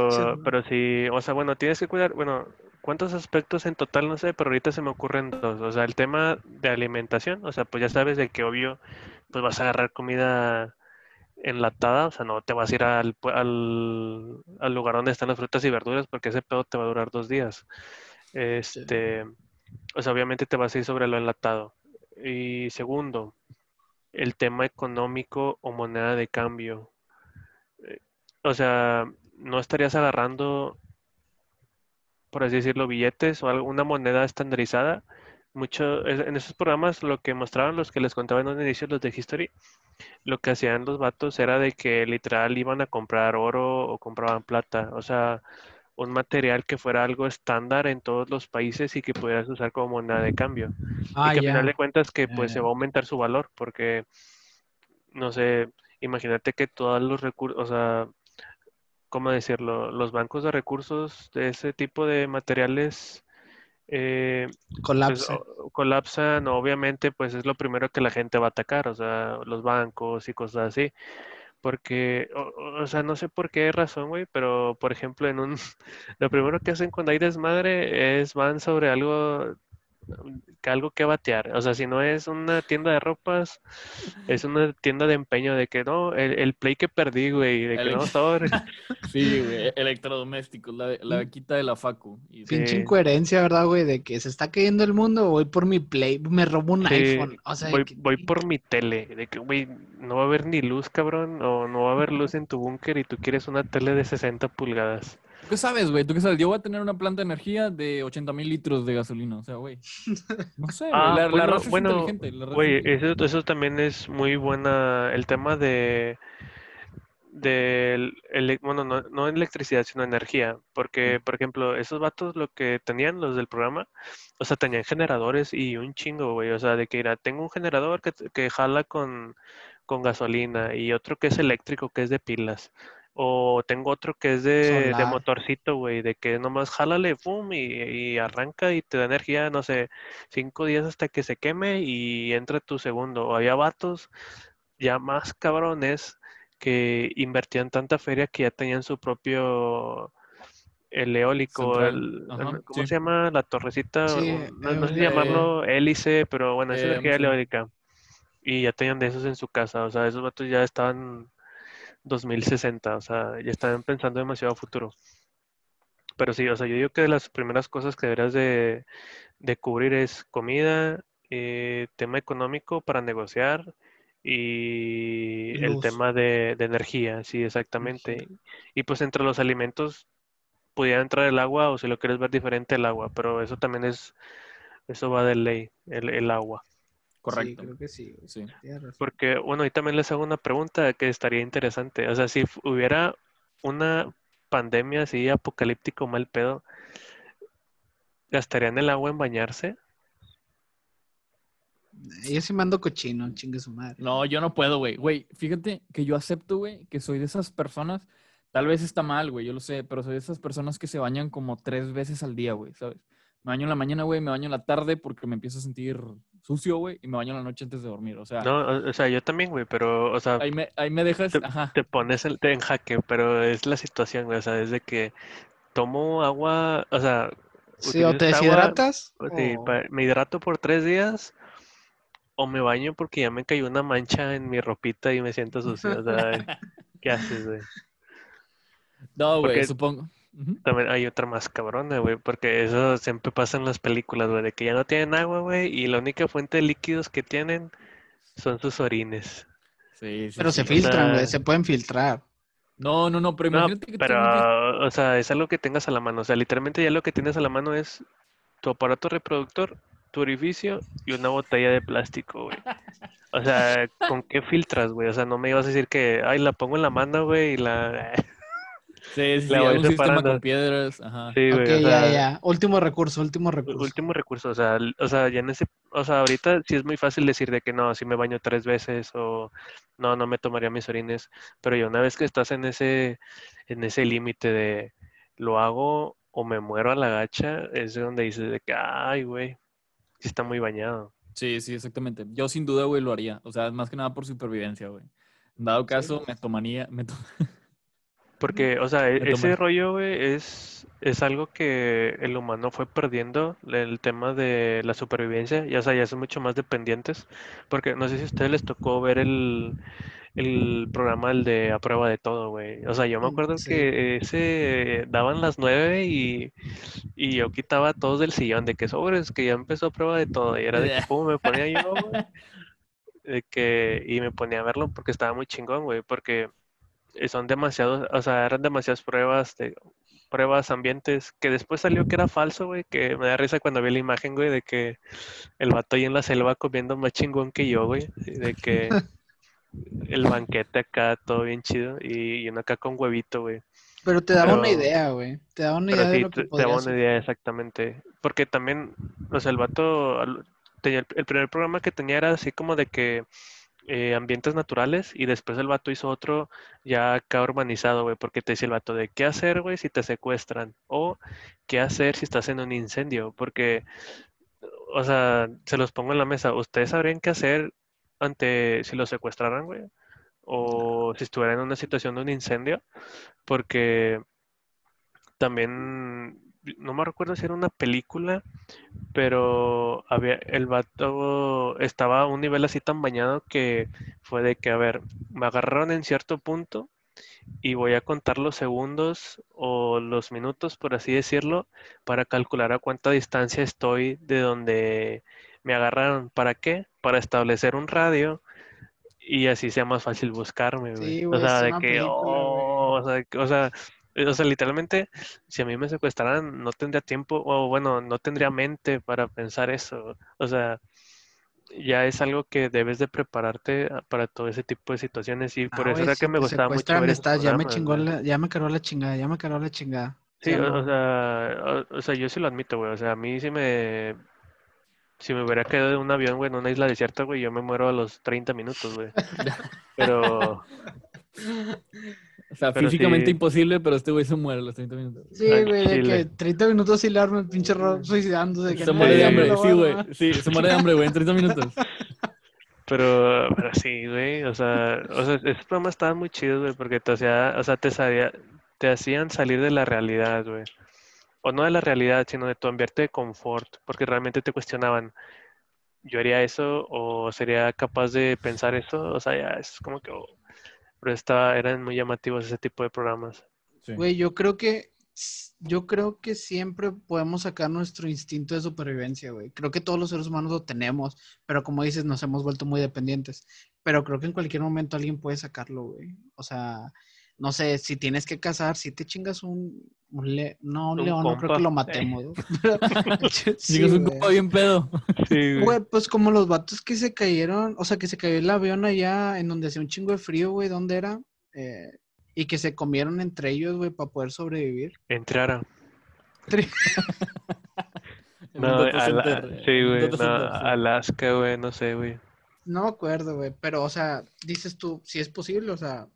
Sí, Pero, ¿no? pero sí, o sea, bueno, tienes que cuidar, bueno, ¿cuántos aspectos en total? No sé, pero ahorita se me ocurren dos. O sea, el tema de alimentación, o sea, pues ya sabes de que obvio, pues vas a agarrar comida enlatada, o sea, no te vas a ir al, al lugar donde están las frutas y verduras porque ese pedo te va a durar dos días. Este, o sea, obviamente te vas a ir sobre lo enlatado. Y segundo, el tema económico o moneda de cambio. Eh, O sea, no estarías agarrando, por así decirlo, billetes o alguna moneda estandarizada. Mucho, en esos programas lo que mostraban los que les contaba en un inicio, los de History, lo que hacían los vatos era de que literal iban a comprar oro o compraban plata. O sea, un material que fuera algo estándar en todos los países y que pudieras usar como moneda de cambio. Ah, y que al final de cuentas que pues se ya. va a aumentar su valor porque, no sé, imagínate que todos los recursos, o sea, ¿cómo decirlo? Los bancos de recursos de ese tipo de materiales eh, pues, Colapse. o- colapsan, obviamente pues es lo primero que la gente va a atacar, o sea, los bancos y cosas así. Porque, o, o- sea, no sé por qué razón, güey, pero por ejemplo, en un, lo primero que hacen cuando hay desmadre es van sobre algo, algo que batear. O sea, si no es una tienda de ropas, es una tienda de empeño de que no, el, el play que perdí, güey, de que no, sobre. Sí, güey, electrodomésticos, la, la quita de la facu. Y- Pinche Sí. incoherencia, ¿verdad, güey? De que se está cayendo el mundo, voy por mi Play, me robo un Sí, iPhone. O sea, voy, que- voy por mi tele, de que, güey, no va a haber ni luz, cabrón, o no va a haber luz en tu búnker y tú quieres una tele de 60 pulgadas. ¿Tú qué sabes, güey? ¿Tú qué sabes? Yo voy a tener una planta de energía de 80 mil litros de gasolina. O sea, güey. No sé. Ah, la, la bueno, raza es bueno, inteligente. la raza es Güey, inteligente. eso, eso también es muy buena, el tema de, del, ele- bueno, no, no electricidad, sino energía, porque, por ejemplo, esos vatos lo que tenían, los del programa, o sea, tenían generadores y un chingo, güey, o sea, de que era, tengo un generador que, que jala con, con gasolina y otro que es eléctrico, que es de pilas. O tengo otro que es de, de motorcito, güey, de que nomás jálale, pum, y, y arranca y te da energía, no sé, cinco días hasta que se queme y entra tu segundo. O había vatos ya más cabrones que invertían tanta feria que ya tenían su propio el eólico, Central. el- Ajá, ¿cómo sí. se llama? La torrecita, Sí, no, no sé eh, llamarlo hélice, pero bueno, es eh, energía eólica. Y ya tenían de esos en su casa, o sea, esos vatos ya estaban 2060, o sea, ya estaban pensando demasiado a futuro. Pero sí, o sea, yo digo que las primeras cosas que deberías de, de cubrir es comida, eh, tema económico para negociar y el tema de, de energía, sí, exactamente. Y pues entre los alimentos pudiera entrar el agua o si lo quieres ver diferente el agua, pero eso también es, eso va de ley, el, el agua. Correcto. Sí, creo que sí. Porque, bueno, y también les hago una pregunta que estaría interesante. O sea, si hubiera una pandemia así apocalíptico mal pedo, ¿gastarían el agua en bañarse? Yo sí mando cochino, chingue su madre. No, yo no puedo, güey. Güey, fíjate que yo acepto, güey, que soy de esas personas. Tal vez está mal, güey, yo lo sé, pero soy de esas personas que se bañan como tres veces al día, güey, ¿sabes? Me baño en la mañana, güey, me baño en la tarde porque me empiezo a sentir sucio, güey, y me baño en la noche antes de dormir. O sea, No, o, sea, yo también, güey, pero, o sea, ahí, me, ahí me dejas, te, ajá. te pones el, te en jaque, pero es la situación, güey, o sea, es de que tomo agua, o sea, Sí, o te agua, deshidratas. o sí, me hidrato por tres días, o me baño porque ya me cayó una mancha en mi ropita y me siento sucio, o sea, ¿qué haces, güey? No, güey, porque- También hay otra más cabrona, güey, porque eso siempre pasa en las películas, güey, de que ya no tienen agua, güey, y la única fuente de líquidos que tienen son sus orines. Sí, sí, Pero sí. se filtran, sea- güey, se pueden filtrar. No, no, no, pero No, imagínate que tengas pero, o sea, es algo que tengas a la mano. O sea, literalmente ya lo que tienes a la mano es tu aparato reproductor, tu orificio y una botella de plástico, güey. O sea, ¿con qué filtras, güey? O sea, no me ibas a decir que, ay, la pongo en la mano, güey, y la... Sí, sí, sí, algún sistema con piedras, ajá. Sí, güey, o ya, sea, ya. Último recurso, último recurso. último recurso. O sea, o sea, ya en ese, o sea, ahorita sí es muy fácil decir de que no, sí me baño tres veces o no, no me tomaría mis orines. Pero ya una vez que estás en ese, en ese límite de lo hago o me muero a la gacha, es donde dices de que, ay, güey, sí está muy bañado. Sí, sí, exactamente. Yo sin duda, güey, lo haría. O sea, más que nada por supervivencia, güey. Dado caso, me tomaría, me to- Porque, o sea, e- ese rollo, güey, es, es algo que el humano fue perdiendo, el tema de la supervivencia, ya, o sea, ya son mucho más dependientes, porque no sé si a ustedes les tocó ver el, el programa, el de A Prueba de Todo, güey. O sea, yo me Mm, acuerdo sí. que ese daban las nueve y, y yo quitaba a todos del sillón, de que sobres, que ya empezó A Prueba de Todo, y era de que, pum, me ponía yo, güey, de que, y me ponía a verlo porque estaba muy chingón, güey, porque eh, son demasiados, o sea, eran demasiadas pruebas de pruebas ambientes que después salió que era falso, güey, que me da risa cuando vi la imagen, güey, de que el vato ahí en la selva comiendo más chingón que yo, güey, de que el banquete acá todo bien chido y, y uno acá con huevito, güey. Pero te daba una idea, güey. Te daba una idea de sí, lo que te, te daba una idea exactamente. Porque también, o sea, el vato tenía el, el primer programa que tenía era así como de que eh, ambientes naturales y después el vato hizo otro ya acá urbanizado, güey, porque te dice el vato de qué hacer, güey, si te secuestran o qué hacer si estás en un incendio, porque, o sea, se los pongo en la mesa, ¿ustedes sabrían qué hacer ante si los secuestraran, güey? O si estuvieran en una situación de un incendio, porque también, no me recuerdo si era una película, pero había, el vato estaba a un nivel así tan bañado que fue de que, a ver, me agarraron en cierto punto y voy a contar los segundos o los minutos, por así decirlo, para calcular a cuánta distancia estoy de donde me agarraron. ¿Para qué? Para establecer un radio y así sea más fácil buscarme, güey. Sí, O sea, de que, película, oh, o sea, que- o sea, o sea, literalmente, si a mí me secuestraran, no tendría tiempo, o bueno, no tendría mente para pensar eso. O sea, ya es algo que debes de prepararte a- para todo ese tipo de situaciones y por Ah, eso era si que me te gustaba mucho ver estás, ya me chingó la, ya me cargó la chingada, ya me cargó la chingada. Sí, o, sea, o, o sea, yo sí lo admito, güey. O sea, a mí sí me... Si me hubiera quedado en un avión, güey, en una isla desierta, güey, yo me muero a los 30 minutos, güey. Pero... O sea, Pero físicamente sí. imposible, pero este güey se muere a los 30 minutos. Sí, güey, de que 30 minutos y le arma el pinche Rob suicidándose. que Se muere de hambre, sí, güey. Sí, se muere de hambre, güey, en 30 minutos. Pero, pero sí, güey, o sea, o sea, esos programas estaban muy chidos, güey, porque te hacía, o sea, te sabía- te hacían salir de la realidad, güey. O no de la realidad, sino de tu ambiente de confort, porque realmente te cuestionaban, ¿yo haría eso o sería capaz de pensar eso? O sea, ya es como que, oh, pero estaba, eran muy llamativos ese tipo de programas. Sí. Güey, yo creo que yo creo que siempre podemos sacar nuestro instinto de supervivencia, güey. Creo que todos los seres humanos lo tenemos, pero como dices, nos hemos vuelto muy dependientes. Pero creo que en cualquier momento alguien puede sacarlo, güey. O sea, no sé, si tienes que cazar, si te chingas un, un le- no, un Un león, no creo que lo matemos. sí, es un güey. compa bien pedo. Sí, Güey, pues como los vatos que se cayeron, o sea, que se cayó el avión allá en donde hacía un chingo de frío, güey, ¿dónde era? Eh, y que se comieron entre ellos, güey, para poder sobrevivir. Entrara. En un No, data Ala- center, sí, güey, no, sí. Alaska, güey, no sé, güey. No me acuerdo, güey, pero, o sea, dices tú, si es posible, o sea,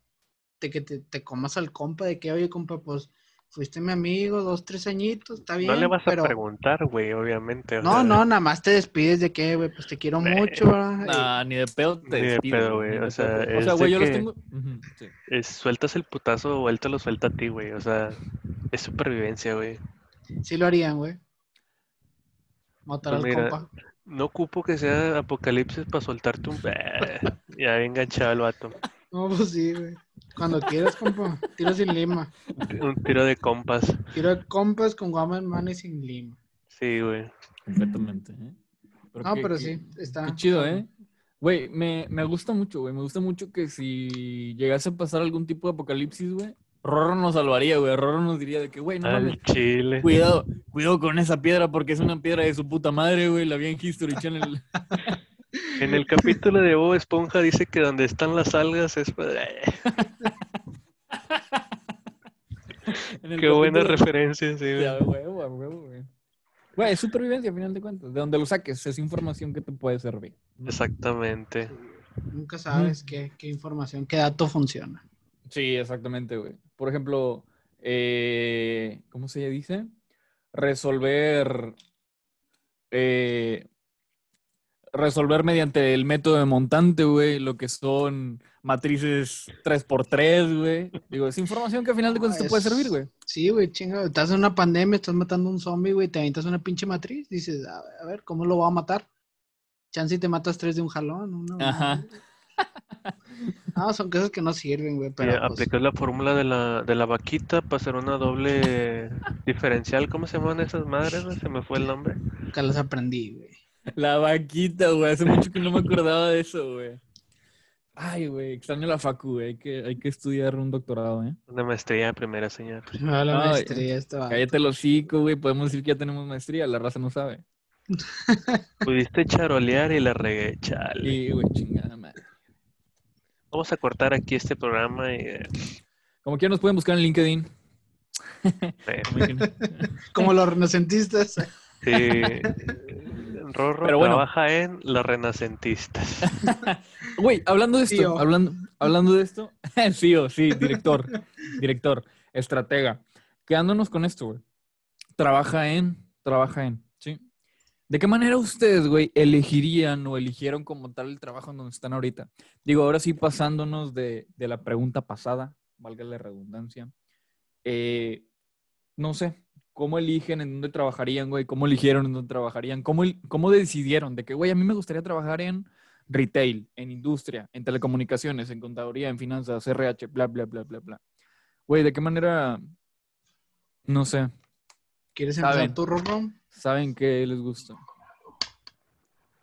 de que te, te comas al compa, de que, oye, compa, pues, fuiste mi amigo, dos, tres añitos, está bien. No le vas pero... a preguntar, güey, obviamente. No, sea, no, nada más te despides de que, güey, pues te quiero mucho, ¿verdad? Nah, ni de pedo te Ni de despido, pedo, güey, o sea. O güey, yo los tengo... Sí. es- sueltas el putazo o él te lo suelta a ti, güey. O sea, es supervivencia, güey. Sí lo harían, güey. Matar Pues al mira, compa. No ocupo que sea apocalipsis para soltarte un... ya bien enganchado el vato. No, pues sí, güey. Cuando quieras, compa. Tiro sin lima. Un tiro de compas. Tiro de compas con guama en mano y sin lima. Sí, güey. Completamente, ¿eh? No, qué- pero qué- sí, está. Qué chido, ¿eh? Güey, me, me gusta mucho, güey. Me gusta mucho que si llegase a pasar algún tipo de apocalipsis, güey, Rorro nos salvaría, güey. Rorro nos diría de que, güey, no mames, chile. cuidado, cuidado con esa piedra porque es una piedra de su puta madre, güey. La vi en History Channel. En el capítulo de Bob Esponja dice que donde están las algas es... Qué buena referencia, sí, Sí, a güey. huevo, a huevo, güey. Güey, es supervivencia, a final de cuentas. De donde lo saques, es información que te puede servir. Exactamente. Nunca sabes qué, qué información, qué dato funciona. Sí, exactamente, güey. Por ejemplo, eh, ¿cómo se dice? Resolver. eh, resolver mediante el método de montante, güey, lo que son matrices 3x3, güey. Digo, es información que a final de cuentas te puede servir, güey. Sí, güey, chinga. Estás en una pandemia, estás matando a un zombie, güey, te avientas una pinche matriz. Dices, a ver, a ver, ¿cómo lo voy a matar? Chance y te matas tres de un jalón. Uno, Ajá. No, son cosas que no sirven, güey. Pero pues, aplicas la fórmula de la, de la vaquita para hacer una doble diferencial. ¿Cómo se llaman esas madres? güey? Se me fue el nombre. nunca las aprendí, güey. La vaquita, güey. Hace mucho que no me acordaba de eso, güey. Ay, güey, extraño la facu, güey. Hay que, hay que estudiar un doctorado, ¿eh? Una maestría primera, señor. Primero la Ay, maestría, vato. Cállate el hocico, güey. Podemos decir que ya tenemos maestría. La raza no sabe. Pudiste charolear y la regué, chale. Y, güey, chingada madre. Vamos a cortar aquí este programa y... eh, Como quieran nos pueden buscar en LinkedIn. Como los renacentistas. sí. Rorro Pero bueno. trabaja en los renacentistas. Güey, hablando de esto, hablando, hablando de esto, sí, o sí, director, director, estratega. Quedándonos con esto, güey. Trabaja en, trabaja en, ¿sí? ¿De qué manera ustedes, güey, elegirían o eligieron como tal el trabajo en donde están ahorita? Digo, ahora sí pasándonos de, de la pregunta pasada, valga la redundancia. Eh, no sé, ¿cómo eligen en dónde trabajarían, güey? ¿Cómo eligieron en dónde trabajarían? ¿Cómo, cómo decidieron de que, güey, a mí me gustaría trabajar en retail, en industria, en telecomunicaciones, en contaduría, en finanzas, RH, bla, bla, bla, bla, bla? Güey, ¿de qué manera, no sé, ¿Quieres empezar Saben. tu Rorro? saben que les gusta?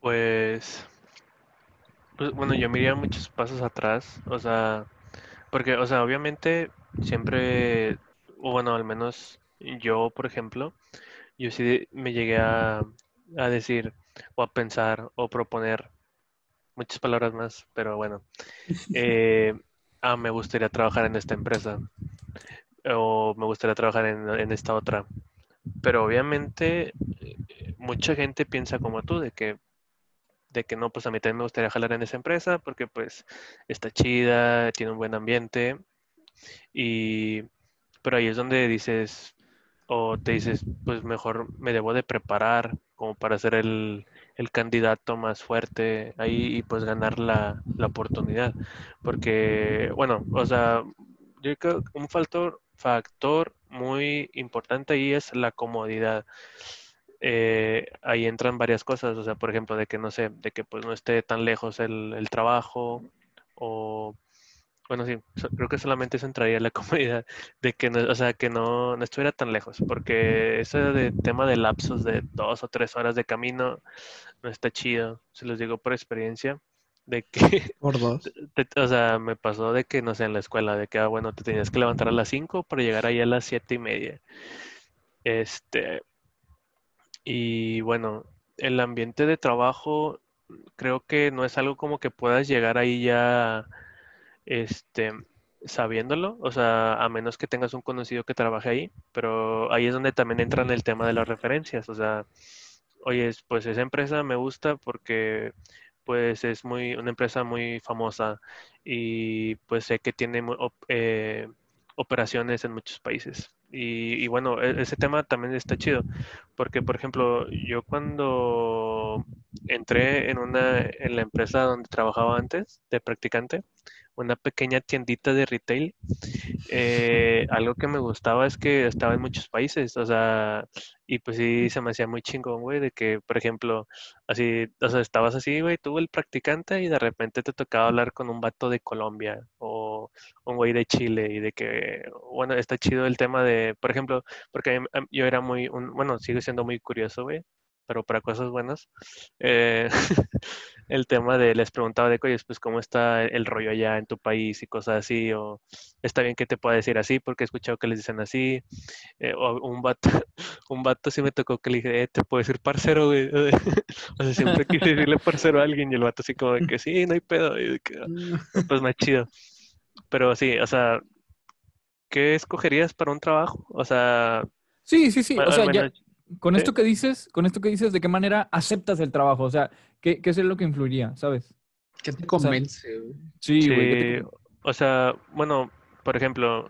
Pues, pues, bueno, yo me iría muchos pasos atrás, o sea, porque, o sea, obviamente siempre, o bueno, al menos yo, por ejemplo, yo sí me llegué a, a decir o a pensar o proponer muchas palabras más, pero bueno, eh, ah, me gustaría trabajar en esta empresa o me gustaría trabajar en, en esta otra, pero obviamente eh, mucha gente piensa como tú, de que de que no, pues a mí también me gustaría jalar en esa empresa porque pues está chida, tiene un buen ambiente y pero ahí es donde dices o te dices pues mejor me debo de preparar como para ser el, el candidato más fuerte ahí y pues ganar la, la oportunidad. Porque bueno, o sea, yo creo que un factor, factor muy importante ahí es la comodidad. Eh, ahí entran varias cosas, o sea, por ejemplo, de que no sé, de que pues no esté tan lejos el, el trabajo, o bueno, sí, so- creo que solamente eso entraría en la comodidad, de que no, o sea, que no, no estuviera tan lejos, porque ese de tema de lapsos de dos o tres horas de camino no está chido, se los digo por experiencia, de que Por dos. te- o sea, me pasó de que, no sé, en la escuela, de que, ah, bueno, te tenías que levantar a las 5 para llegar ahí a las siete y media. Este, y bueno, el ambiente de trabajo creo que no es algo como que puedas llegar ahí ya, este, sabiéndolo, o sea, a menos que tengas un conocido que trabaje ahí, pero ahí es donde también entra en el tema de las referencias, o sea, oye, pues esa empresa me gusta porque pues es muy una empresa muy famosa y pues sé que tiene eh, operaciones en muchos países. Y, y, bueno, e, ese tema también está chido, porque por ejemplo, yo cuando entré en una en la empresa donde trabajaba antes de practicante, una pequeña tiendita de retail. Eh, algo que me gustaba es que estaba en muchos países, o sea, y pues sí se me hacía muy chingón, güey, de que, por ejemplo, así, o sea, estabas así, güey, tú el practicante y de repente te tocaba hablar con un vato de Colombia o un güey de Chile y de que, bueno, está chido el tema de, por ejemplo, porque yo era muy, un, bueno, sigo siendo muy curioso, güey, pero para cosas buenas. Eh, el tema de, les preguntaba de, oye, pues cómo está el rollo allá en tu país y cosas así, o está bien que te pueda decir así, porque he escuchado que les dicen así, eh, o un vato, un vato sí me tocó que le dije, eh, te puedo decir parcero, güey. o sea, siempre quise decirle parcero a alguien y el vato así como de que sí, no hay pedo, y que, ah, pues más chido. Pero sí, o sea, ¿qué escogerías para un trabajo? O sea... Sí, sí, sí, o sea, ya con esto que dices, con esto que dices, ¿de qué manera aceptas el trabajo? O sea, ¿qué, qué es lo que influiría, sabes? ¿Qué te convence? sí, güey. O sea, bueno, por ejemplo,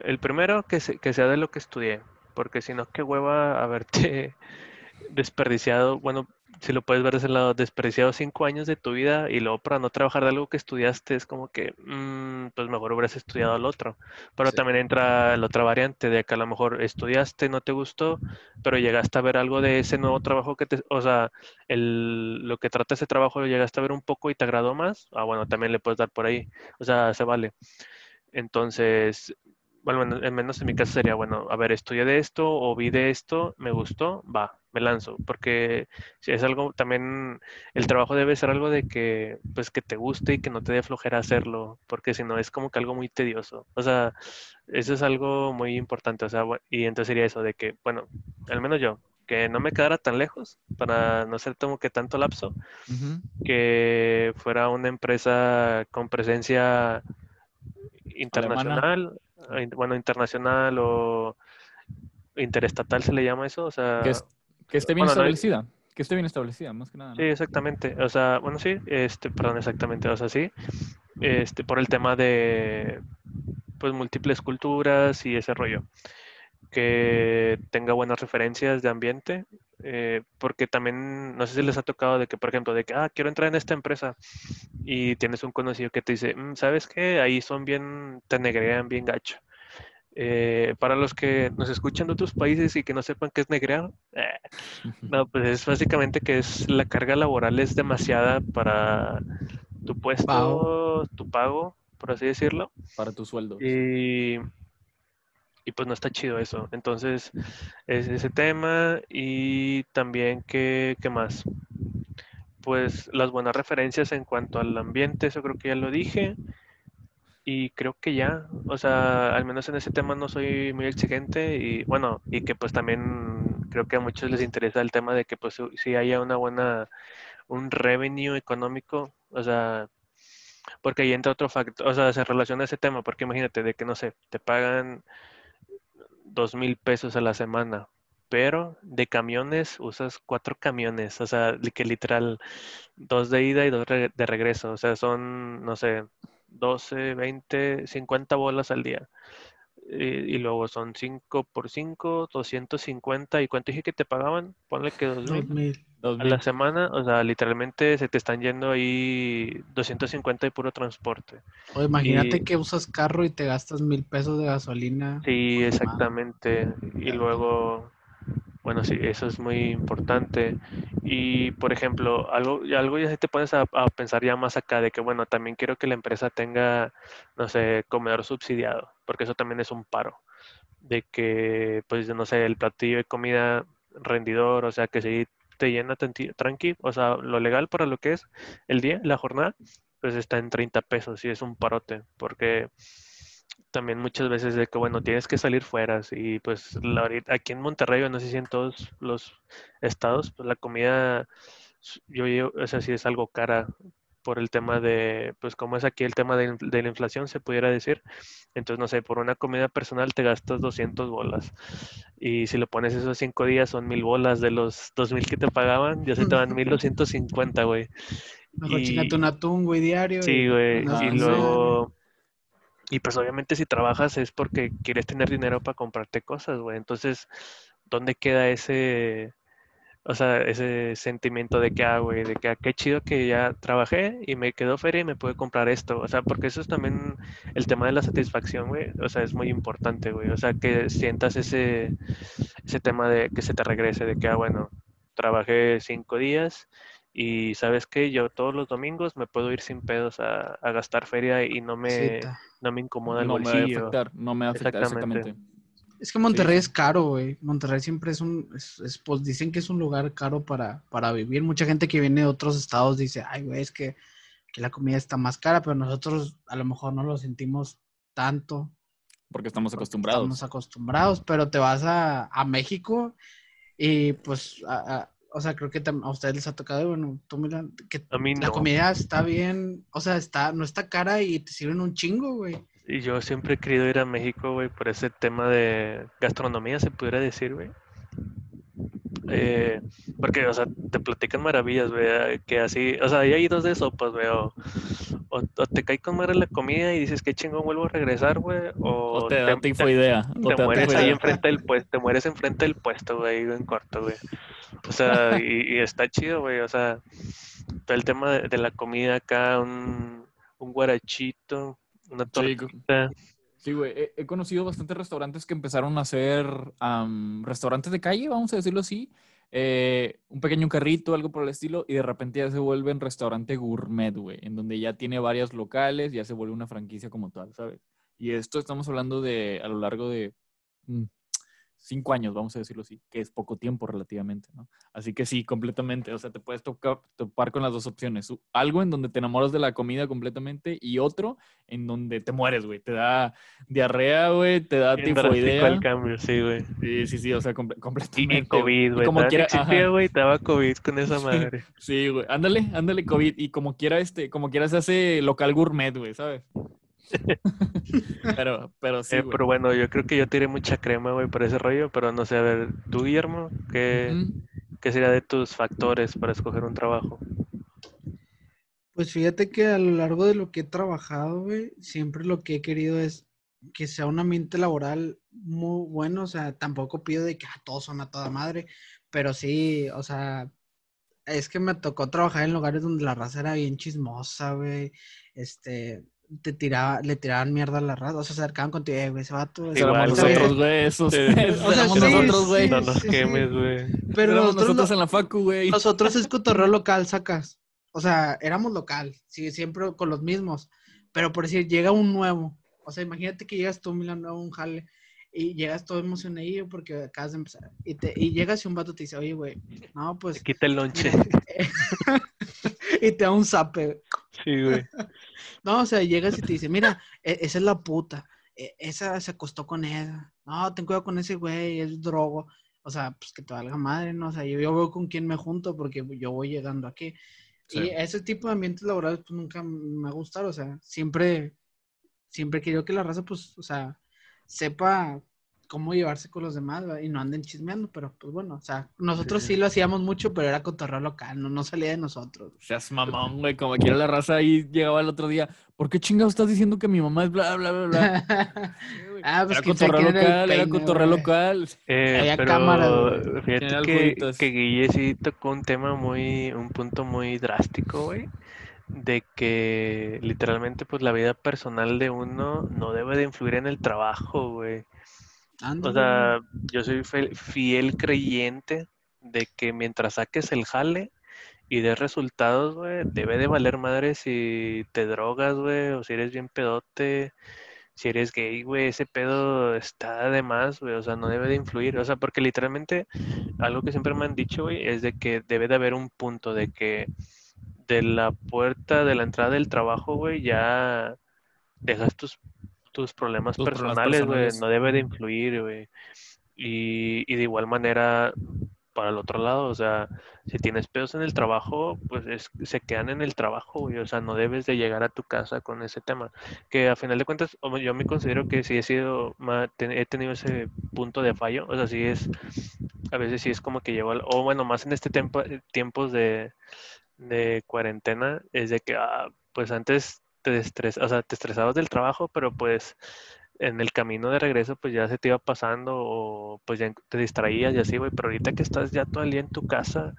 el primero que, que sea de lo que estudié, porque si no, qué hueva haberte desperdiciado, bueno, si lo puedes ver desde el lado, desperdiciado cinco años de tu vida y luego para no trabajar de algo que estudiaste es como que, mm, pues mejor hubieras estudiado al otro. Pero también entra la otra variante de que a lo mejor estudiaste, no te gustó, pero llegaste a ver algo de ese nuevo trabajo que te, o sea, el, lo que trata ese trabajo lo llegaste a ver un poco y te agradó más, ah, bueno, también le puedes dar por ahí, o sea, se vale. Entonces, bueno, al menos en mi caso sería, bueno, a ver, estudié de esto o vi de esto, me gustó, va, me lanzo, porque si es algo, también el trabajo debe ser algo de que, pues, que te guste y que no te dé flojera hacerlo, porque si no es como que algo muy tedioso. O sea, eso es algo muy importante, o sea, y entonces sería eso de que, bueno, al menos yo, que no me quedara tan lejos para no ser como que tanto lapso, que fuera una empresa con presencia internacional, bueno, internacional o interestatal se le llama eso, o sea... Que, esté bien establecida, que esté bien establecida, más que nada. Sí, exactamente, o sea, bueno, sí, este, perdón, exactamente, o sea, sí, este, por el tema de, pues, múltiples culturas y ese rollo que tenga buenas referencias de ambiente, eh, porque también, no sé si les ha tocado de que, por ejemplo, de que, ah, quiero entrar en esta empresa y tienes un conocido que te dice, mm, ¿sabes qué? Ahí son bien, te negrean bien gacho. Eh, para los que nos escuchan de otros países y que no sepan qué es negrear, eh, no, pues es básicamente que es la carga laboral es demasiada para tu puesto, tu pago, por así decirlo. Para tu sueldo. Y y pues no está chido eso. Entonces, es ese tema y también, ¿qué, qué más? Pues las buenas referencias en cuanto al ambiente, eso creo que ya lo dije. Y creo que ya, o sea, al menos en ese tema no soy muy exigente y bueno, y que pues también creo que a muchos les interesa el tema de que pues si haya una buena, un revenue económico, o sea, porque ahí entra otro factor, o sea, se relaciona ese tema, porque imagínate de que no sé, te pagan dos mil pesos a la semana, pero de camiones usas cuatro camiones, o sea, que literal dos de ida y dos de regreso, o sea, son, no sé, 12, 20, 50 bolas al día. Y, luego son 5 por 5, 250. ¿Y cuánto dije que te pagaban? Ponle que 2000 a la semana. O sea, literalmente se te están yendo ahí 250 de puro transporte. O imagínate que usas carro y te gastas mil pesos de gasolina. Sí, exactamente. Y luego bueno, sí, eso es muy importante. Y, por ejemplo, algo, algo ya te pones a, pensar ya más acá de que, bueno, también quiero que la empresa tenga, no sé, comedor subsidiado, porque eso también es un paro. De que, pues, no sé, el platillo de comida rendidor, o sea, que si te llena tranqui, o sea, lo legal para lo que es el día, la jornada, pues está en 30 pesos y es un parote, porque también muchas veces de que, bueno, tienes que salir fuera y pues la, aquí en Monterrey, no sé si en todos los estados, pues la comida, yo, yo o sea, sí es algo cara por el tema de, pues como es aquí el tema de, la inflación, se pudiera decir. Entonces, no sé, por una comida personal te gastas 200 bolas. Y si lo pones esos cinco días, son mil bolas de los 2000 que te pagaban, ya se te van 1250, güey. Mejor y... un atún, güey, diario. Sí, güey. y luego y pues obviamente si trabajas es porque quieres tener dinero para comprarte cosas, güey. Entonces, ¿dónde queda ese, o sea, ese sentimiento de que, ah, güey, de que ah, qué chido que ya trabajé y me quedó feria y me pude comprar esto. O sea, porque eso es también el tema de la satisfacción, güey. O sea, es muy importante, güey. O sea, que sientas ese, ese tema de que se te regrese, de que, ah, bueno, trabajé cinco días y sabes que yo todos los domingos me puedo ir sin pedos a, gastar feria y no me, no me incomoda el bolsillo. Me va a afectar, no me va a afectar exactamente. Es que Monterrey es caro, güey. Monterrey siempre es un, es, pues dicen que es un lugar caro para, para vivir. Mucha gente que viene de otros estados dice, ay, güey, es que, que la comida está más cara, pero nosotros a lo mejor no lo sentimos tanto. Porque estamos acostumbrados. Estamos acostumbrados, pero te vas a, a México y pues a, o sea, creo que a ustedes les ha tocado, bueno, tú mira, que la comida está bien, o sea, está, no está cara y te sirven un chingo, güey. Y yo siempre he querido ir a México, güey, por ese tema de gastronomía, se pudiera decir, güey. Eh, porque, o sea, te platican maravillas, güey, que así, o sea, hay dos de sopas, güey, o, te cae con madre la comida y dices, qué chingón, vuelvo a regresar, güey, o, te da tipo idea. Te, mueres ahí enfrente del puesto, te mueres enfrente del puesto, güey, en corto, güey. O sea, y, está chido, güey, o sea, todo el tema de, la comida acá, un, un guarachito, una tortita. Sí, güey. He, conocido bastantes restaurantes que empezaron a hacer restaurantes de calle, vamos a decirlo así. Eh, un pequeño carrito, algo por el estilo, y de repente ya se vuelve un restaurante gourmet, güey, en donde ya tiene varios locales, ya se vuelve una franquicia como tal, ¿sabes? Y esto estamos hablando de a lo largo de mm, cinco años, vamos a decirlo así, que es poco tiempo relativamente, ¿no? Así que sí, completamente, o sea, te puedes tocar, topar con las dos opciones, algo en donde te enamoras de la comida completamente y otro en donde te mueres, güey, te da diarrea, güey, te da tifoidea. el cambio, sí, güey. Sí, sí, sí, o sea, completamente. Y, COVID, güey. Como quiera, güey, te daba COVID con esa madre. Sí, güey, ándale, ándale COVID y como quiera, este, como quiera se hace local gourmet, güey, ¿sabes? pero, pero sí. Eh, pero bueno, yo creo que yo tiré mucha crema, güey, por ese rollo. Pero no sé, a ver, tú, Guillermo, ¿qué, ¿qué sería de tus factores para escoger un trabajo? Pues fíjate que a lo largo de lo que he trabajado, güey, siempre lo que he querido es que sea un ambiente laboral muy bueno. O sea, tampoco pido de que a ah, todos son a toda madre, pero sí, o sea, es que me tocó trabajar en lugares donde la raza era bien chismosa, güey. Este, te tiraba, le tiraban mierda a la raza, o sea, se acercaban contigo, eh, güey, ese vato. Igual, nosotros, güey, esos. o sea, nosotros, güey. no nos quemes, güey. Pero nosotros, nosotros en la facu, güey. Nosotros es cotorreo local, sacas. O sea, éramos local, sí, siempre con los mismos. Pero por decir, llega un nuevo. O sea, imagínate que llegas tú, Milan, nuevo, un jale, y llegas todo emocionado porque acabas de empezar. Y, te, y llegas y un vato te dice, oye, güey, no, pues. Te quita el lonche. Y te da un zape. Sí, güey. No, o sea, llegas y te dice, mira, e, esa es la puta. E, esa se acostó con ella. No, ten cuidado con ese güey, es drogo. O sea, pues que te valga madre, ¿no? O sea, yo, yo veo con quién me junto porque yo voy llegando aquí. Y ese tipo de ambientes laborales, pues nunca me ha gustado. O sea, siempre, siempre quiero que la raza, pues, o sea, sepa cómo llevarse con los demás y no anden chismeando, pero pues bueno, o sea, nosotros sí, lo hacíamos mucho, pero era cotorreo local, no, no salía de nosotros. Seas mamón, güey, como quiera la raza ahí llegaba el otro día, ¿por qué chingados estás diciendo que mi mamá es bla, bla, bla, bla? ah, pues era cotorreo local, era cotorreo local. Eh, Había cámara, Fíjate que, que Guille sí tocó un tema muy, un punto muy drástico, güey de que literalmente pues la vida personal de uno no debe de influir en el trabajo, güey. O sea, yo soy fiel creyente de que mientras saques el jale y des resultados, güey, debe de valer madre si te drogas, güey, o si eres bien pedote, si eres gay, güey, ese pedo está de más, güey, o sea, no debe de influir, o sea, porque literalmente algo que siempre me han dicho, güey, es de que debe de haber un punto de que de la puerta de la entrada del trabajo, güey, ya dejas tus tus problemas personales, güey, no debe de influir, güey. Y, y, de igual manera, para el otro lado, o sea, si tienes pedos en el trabajo, pues se quedan en el trabajo, güey. O sea, no debes de llegar a tu casa con ese tema. Que a final de cuentas, yo me considero que sí he sido, he tenido ese punto de fallo. O sea, sí es, a veces sí es como que llevo, o bueno, más en este tiempo, tiempos de, de cuarentena, es de que, ah, pues antes te estresas, o sea, te estresabas del trabajo, pero pues en el camino de regreso pues ya se te iba pasando o pues ya te distraías y así, güey, pero ahorita que estás ya todo el día en tu casa,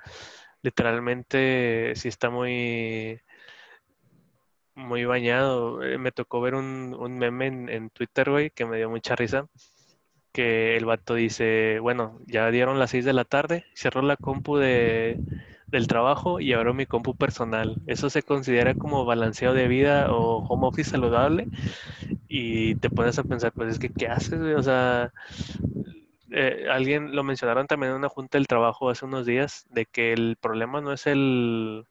literalmente sí está muy muy bañado. Eh, me tocó ver un, meme en, Twitter, güey, que me dio mucha risa. Que el vato dice, bueno, ya dieron las 6 de la tarde, cerró la compu de, del trabajo y abro mi compu personal. Eso se considera como balanceo de vida o home office saludable. Y te pones a pensar, pues es que, ¿qué haces? O sea, eh, alguien lo mencionaron también en una junta del trabajo hace unos días, de que el problema no es el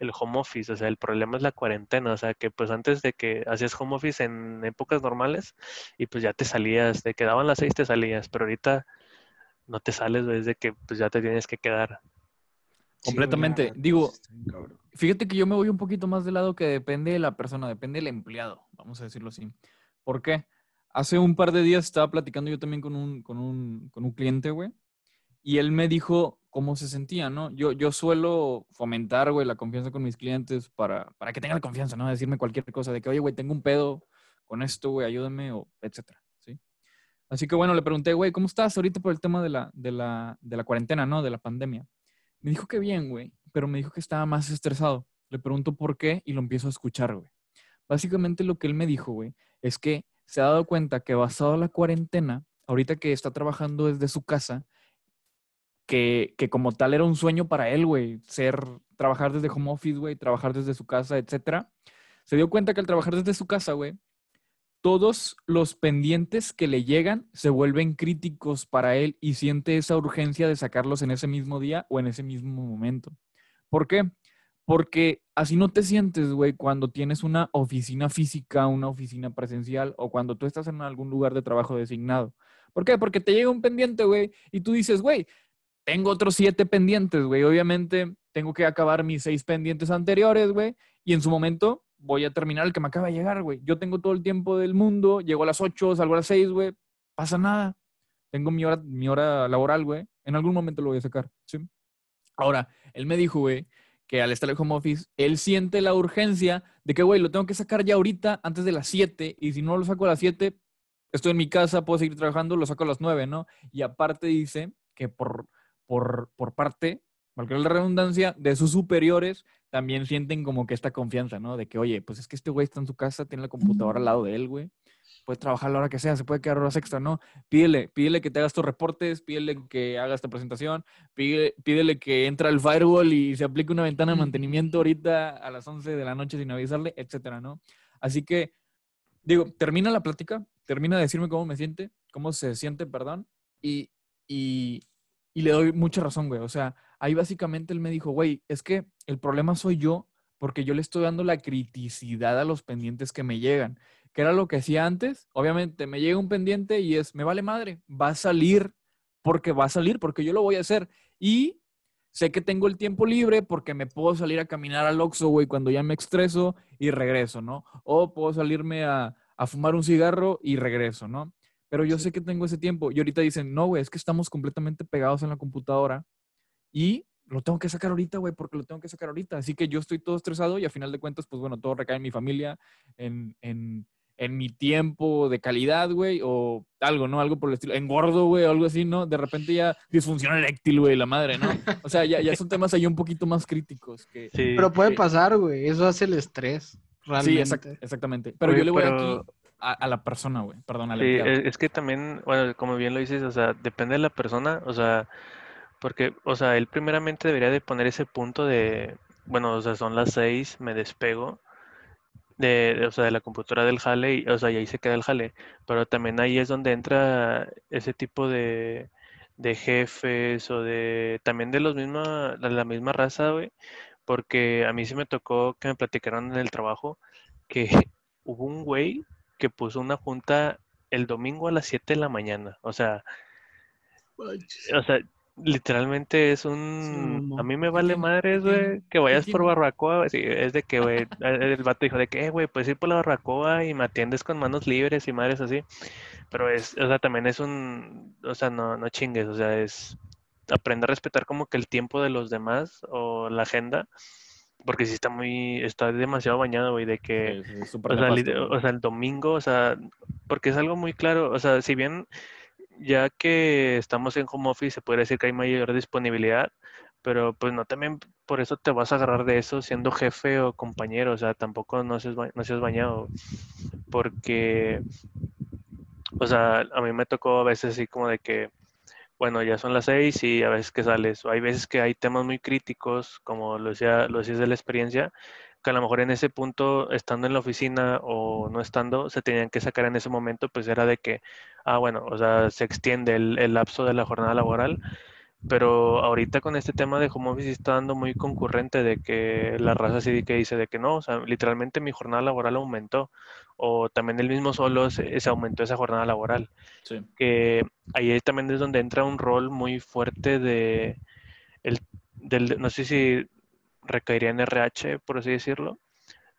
el home office, o sea, el problema es la cuarentena, o sea, que pues antes de que hacías home office en épocas normales y pues ya te salías, te quedaban las seis te salías, pero ahorita no te sales desde que pues ya te tienes que quedar. Completamente. Digo, fíjate que yo me voy un poquito más del lado que depende de la persona, depende del empleado, vamos a decirlo así. ¿Por qué? Hace un par de días estaba platicando yo también con un, con un, con un cliente, güey, y él me dijo cómo se sentía, ¿no? Yo, yo suelo fomentar, güey, la confianza con mis clientes para, para que tengan confianza, ¿no? Decirme cualquier cosa de que, oye, güey, tengo un pedo con esto, güey, ayúdame, o etcétera, ¿sí? Así que, bueno, le pregunté, güey, ¿cómo estás ahorita por el tema de la, de la, de la cuarentena, ¿no? De la pandemia. Me dijo que bien, güey, pero me dijo que estaba más estresado. Le pregunto por qué y lo empiezo a escuchar, güey. Básicamente lo que él me dijo, güey, es que se ha dado cuenta que basado en la cuarentena, ahorita que está trabajando desde su casa, que, que, como tal era un sueño para él, güey, ser, trabajar desde home office, güey, trabajar desde su casa, etcétera. Se dio cuenta que al trabajar desde su casa, güey, todos los pendientes que le llegan se vuelven críticos para él y siente esa urgencia de sacarlos en ese mismo día o en ese mismo momento. ¿Por qué? Porque así no te sientes, güey, cuando tienes una oficina física, una oficina presencial o cuando tú estás en algún lugar de trabajo designado. ¿Por qué? Porque te llega un pendiente, güey, y tú dices, güey, tengo otros siete pendientes, güey. Obviamente tengo que acabar mis seis pendientes anteriores, güey. Y en su momento voy a terminar el que me acaba de llegar, güey. Yo tengo todo el tiempo del mundo, llego a las ocho, salgo a las seis, güey. Pasa nada. Tengo mi hora, mi hora laboral, güey. En algún momento lo voy a sacar, ¿sí? Ahora, él me dijo, güey, que al estar en home office, él siente la urgencia de que, güey, lo tengo que sacar ya ahorita antes de las siete. Y si no lo saco a las siete, estoy en mi casa, puedo seguir trabajando, lo saco a las nueve, ¿no? Y aparte dice que por por, por parte, cualquier la redundancia, de sus superiores, también sienten como que esta confianza, ¿no? De que, oye, pues es que este güey está en su casa, tiene la computadora al lado de él, güey. Puede trabajar a la hora que sea, se puede quedar horas extra, ¿no? Pídele, pídele que te hagas tus reportes, pídele que hagas esta presentación, pídele, pídele que entre al firewall y se aplique una ventana de mantenimiento ahorita a las 11 de la noche sin avisarle, etcétera, ¿no? Así que, digo, termina la plática, termina de decirme cómo me siente, cómo se siente, perdón, y, y, y le doy mucha razón, güey. O sea, ahí básicamente él me dijo, güey, es que el problema soy yo porque yo le estoy dando la criticidad a los pendientes que me llegan. Que era lo que hacía antes. Obviamente, me llega un pendiente y es, me vale madre, va a salir porque va a salir, porque yo lo voy a hacer. Y sé que tengo el tiempo libre porque me puedo salir a caminar al Oxxo, güey, cuando ya me estreso y regreso, ¿no? O puedo salirme a, a fumar un cigarro y regreso, ¿no? Pero yo sé que tengo ese tiempo. Y ahorita dicen, no, güey, es que estamos completamente pegados en la computadora y lo tengo que sacar ahorita, güey, porque lo tengo que sacar ahorita. Así que yo estoy todo estresado y a final de cuentas, pues bueno, todo recae en mi familia, en, en, en mi tiempo de calidad, güey, o algo, ¿no? Algo por el estilo. Engordo, güey, o algo así, ¿no? De repente ya disfunción eréctil, güey, la madre, ¿no? O sea, ya, ya son temas ahí un poquito más críticos. Que, sí. Pero puede pasar, güey. Eso hace el estrés. Realmente. Sí, exactamente. Pero yo le voy aquí a, la persona, güey. Perdón, Sí, e, es que también, bueno, como bien lo dices, o sea, depende de la persona, o sea, porque, o sea, él primeramente debería de poner ese punto de, bueno, o sea, son las seis, me despego de, o sea, de la computadora del jale, y, o sea, y ahí se queda el jale, pero también ahí es donde entra ese tipo de, de jefes o de, también de los misma, de la misma raza, güey, porque a mí sí me tocó que me platicaron en el trabajo que hubo un güey que puso una junta el domingo a las 7 de la mañana. O sea, o sea, literalmente es un... a mí me vale madres, güey, que vayas por barbacoa. Sí, es de que, güey, el vato dijo de que, eh, güey, puedes ir por la barbacoa y me atiendes con manos libres y madres así. Pero es, o sea, también es un... O sea, no, no chingues, o sea, es aprender a respetar como que el tiempo de los demás o la agenda porque sí está muy, está demasiado bañado, güey, de que, Sí, sí, o sea, o sea, el domingo, o sea, porque es algo muy claro, o sea, si bien ya que estamos en home office, se puede decir que hay mayor disponibilidad, pero pues no también por eso te vas a agarrar de eso siendo jefe o compañero, o sea, tampoco no seas, no seas bañado, porque, o sea, a mí me tocó a veces así como de que, bueno, ya son las seis y a veces que sales, hay veces que hay temas muy críticos, como lo decía, lo decías de la experiencia, que a lo mejor en ese punto, estando en la oficina o no estando, se tenían que sacar en ese momento, pues era de que, ah, bueno, o sea, se extiende el, el lapso de la jornada laboral, pero ahorita con este tema de home office está dando muy concurrente de que la raza sí que dice de que no, o sea, literalmente mi jornada laboral aumentó, o también él mismo solo se, se aumentó esa jornada laboral Sí. que ahí también es donde entra un rol muy fuerte de el del no sé si recaería en RH por así decirlo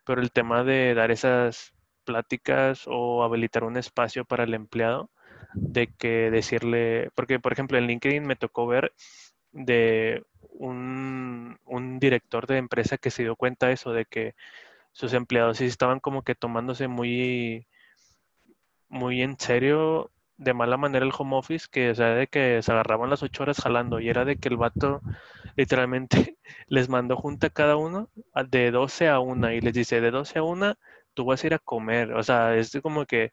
pero el tema de dar esas pláticas o habilitar un espacio para el empleado de que decirle porque por ejemplo en LinkedIn me tocó ver de un, un director de empresa que se dio cuenta de eso de que sus empleados sí estaban como que tomándose muy muy en serio de mala manera el home office, que o sea, de que se agarraban las ocho horas jalando y era de que el vato literalmente les mandó junta a cada uno de 12 a una y les dice, de 12 a una tú vas a ir a comer, o sea, es como que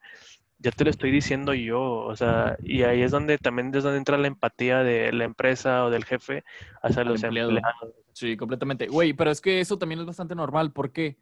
ya te lo estoy diciendo yo, o sea, y ahí es donde también es donde entra la empatía de la empresa o del jefe hacia los empleado. empleados. Sí, completamente. Güey, pero es que eso también es bastante normal porque,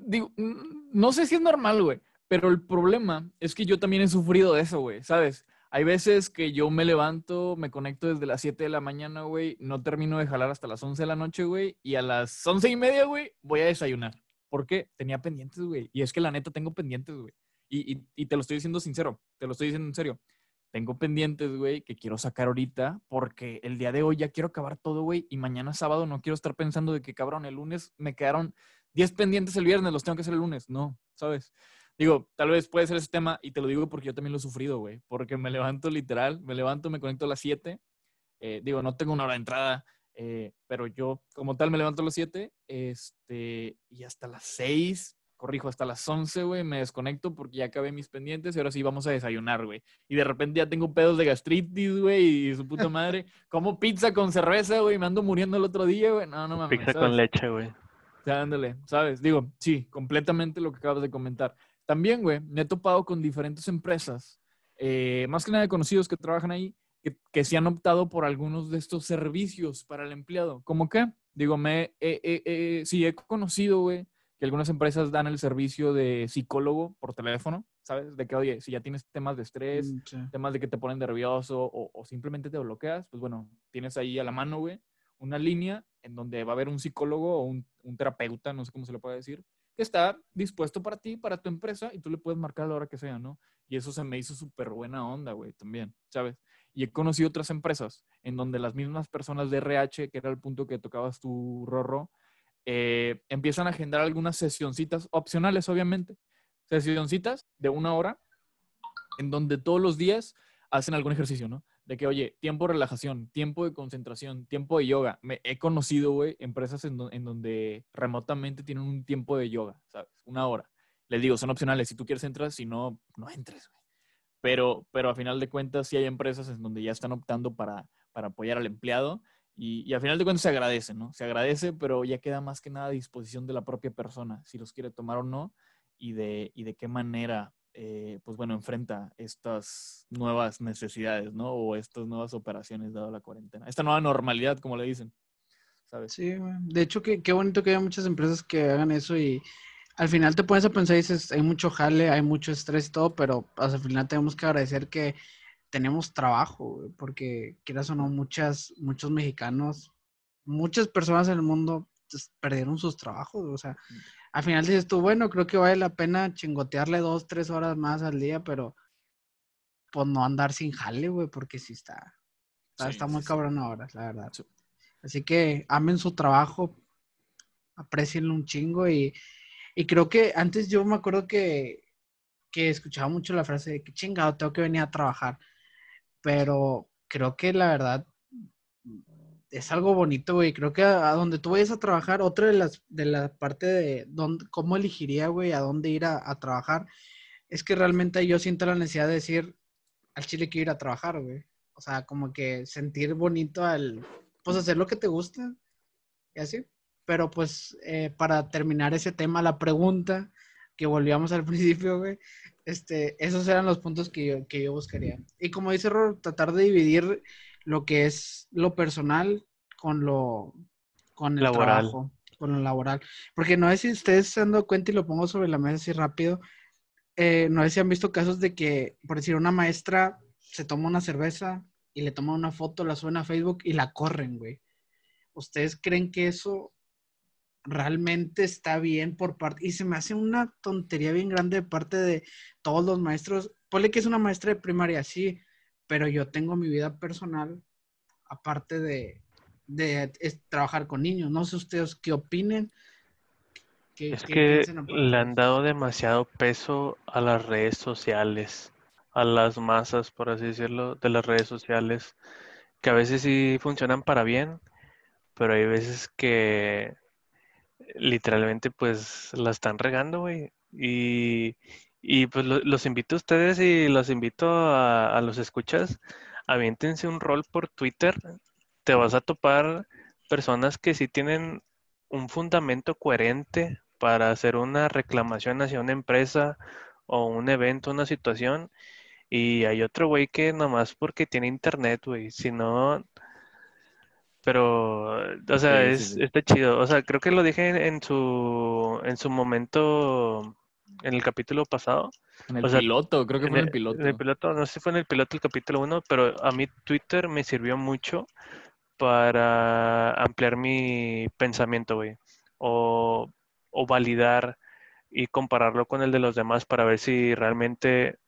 digo, mm, no sé si es normal, güey, pero el problema es que yo también he sufrido de eso, güey, ¿sabes? Hay veces que yo me levanto, me conecto desde las 7 de la mañana, güey, no termino de jalar hasta las 11 de la noche, güey, y a las 11 y media, güey, voy a desayunar. ¿Por qué? Tenía pendientes, güey. Y es que la neta tengo pendientes, güey. Y, te lo estoy diciendo sincero, te lo estoy diciendo en serio. Tengo pendientes, güey, que quiero sacar ahorita porque el día de hoy ya quiero acabar todo, güey, y mañana sábado no quiero estar pensando de que, cabrón, el lunes me quedaron 10 pendientes el viernes, los tengo que hacer el lunes. No, ¿sabes? Digo, tal vez puede ser ese tema y te lo digo porque yo también lo he sufrido, güey, porque me levanto literal, me levanto, me conecto a las 7, eh, digo, no tengo una hora de entrada, eh, pero yo como tal me levanto a las 7, este, y hasta las 6, corrijo, hasta las 11, güey, me desconecto porque ya acabé mis pendientes y ahora sí vamos a desayunar, güey. Y de repente ya tengo pedos de gastritis, güey, y su puta madre. Como pizza con cerveza, güey, me ando muriendo el otro día, güey. No, no mames. Pizza ¿sabes? con leche, güey. O sea, ándale, ¿sabes? Digo, sí, completamente lo que acabas de comentar. También, güey, me he topado con diferentes empresas, eh, más que nada de conocidos que trabajan ahí, que, que sí han optado por algunos de estos servicios para el empleado. ¿Cómo qué? Digo, me, eh, eh, sí he conocido, güey, que algunas empresas dan el servicio de psicólogo por teléfono, ¿sabes? De que, oye, si ya tienes temas de estrés, Mm, sí. temas de que te ponen nervioso o, o simplemente te bloqueas, pues bueno, tienes ahí a la mano, güey, una línea en donde va a haber un psicólogo o un, un terapeuta, no sé cómo se le puede decir, que está dispuesto para ti, para tu empresa, y tú le puedes marcar a la hora que sea, ¿no? Y eso se me hizo súper buena onda, güey, también, ¿sabes? Y he conocido otras empresas en donde las mismas personas de RH, que era el punto que tocabas tu rorro, eh, empiezan a agendar algunas sesioncitas opcionales, obviamente. Sesioncitas de una hora en donde todos los días hacen algún ejercicio, ¿no? De que, oye, tiempo de relajación, tiempo de concentración, tiempo de yoga. Me, he conocido, güey, empresas en, do- en donde remotamente tienen un tiempo de yoga, ¿sabes? Una hora. Les digo, son opcionales. Si tú quieres, entras. Si no, no entres, güey. Pero, pero a final de cuentas, sí hay empresas en donde ya están optando para, para apoyar al empleado. Y, y a final de cuentas se agradece, ¿no? Se agradece, pero ya queda más que nada a disposición de la propia persona, si los quiere tomar o no, y de, y de qué manera eh, pues bueno, enfrenta estas nuevas necesidades, ¿no? O estas nuevas operaciones dado la cuarentena. Esta nueva normalidad, como le dicen, ¿sabes? Sí. De hecho, qué, qué bonito que haya muchas empresas que hagan eso y al final te pones a pensar y dices, hay mucho jale, hay mucho estrés y todo, pero pues, al final tenemos que agradecer que tenemos trabajo, güey, porque quieras o no, muchas, muchos mexicanos, muchas personas en el mundo pues, perdieron sus trabajos, o sea, al final dices tú, bueno, creo que vale la pena chingotearle dos, tres horas más al día, pero pues no andar sin jale, güey, porque sí está, está, Sí, está sí, muy sí. cabrón ahora, la verdad. Sí. Así que amen su trabajo, aprecienlo un chingo y, y creo que antes yo me acuerdo que, que escuchaba mucho la frase de que chingado, tengo que venir a trabajar, pero creo que la verdad es algo bonito, güey. Creo que a, donde tú vayas a trabajar, otra de las, de la parte de dónde, cómo elegiría, güey, a dónde ir a, a trabajar, es que realmente yo siento la necesidad de decir, al chile quiero ir a trabajar, güey. O sea, como que sentir bonito al, pues hacer lo que te gusta y así. Pero pues eh, para terminar ese tema, la pregunta que volvíamos al principio, güey, este, esos eran los puntos que yo, que yo buscaría. Y como dice Ror, tratar de dividir lo que es lo personal con lo con el Laboral. trabajo, con lo laboral. Porque no sé si ustedes se han dado cuenta y lo pongo sobre la mesa así rápido. eh, no sé si han visto casos de que, por decir, una maestra se toma una cerveza y le toma una foto, la suben a Facebook y la corren, güey. ¿Ustedes creen que eso realmente está bien por parte? Y se me hace una tontería bien grande de parte de todos los maestros. Ponle que es una maestra de primaria, sí, pero yo tengo mi vida personal, aparte de, de es- trabajar con niños. No sé ustedes qué opinen. ¿Qué- Es qué que le han dado demasiado peso a las redes sociales, a las masas, por así decirlo, de las redes sociales, que a veces sí funcionan para bien, pero hay veces que literalmente pues la están regando, güey. Y, y pues lo- los invito a ustedes y los invito a, a los escuchas, aviéntense un rol por Twitter, te vas a topar personas que sí tienen un fundamento coherente para hacer una reclamación hacia una empresa o un evento, una situación, y hay otro güey que nomás porque tiene internet, güey, si no, pero, o sea, Sí, es, sí. está chido, o sea, creo que lo dije en, en su, en su momento, en el capítulo pasado, En el O sea, piloto, creo que fue en el el, piloto. en el piloto, no sé si fue en el piloto el capítulo 1, pero a mí Twitter me sirvió mucho para ampliar mi pensamiento, güey. O, o validar y compararlo con el de los demás para ver si realmente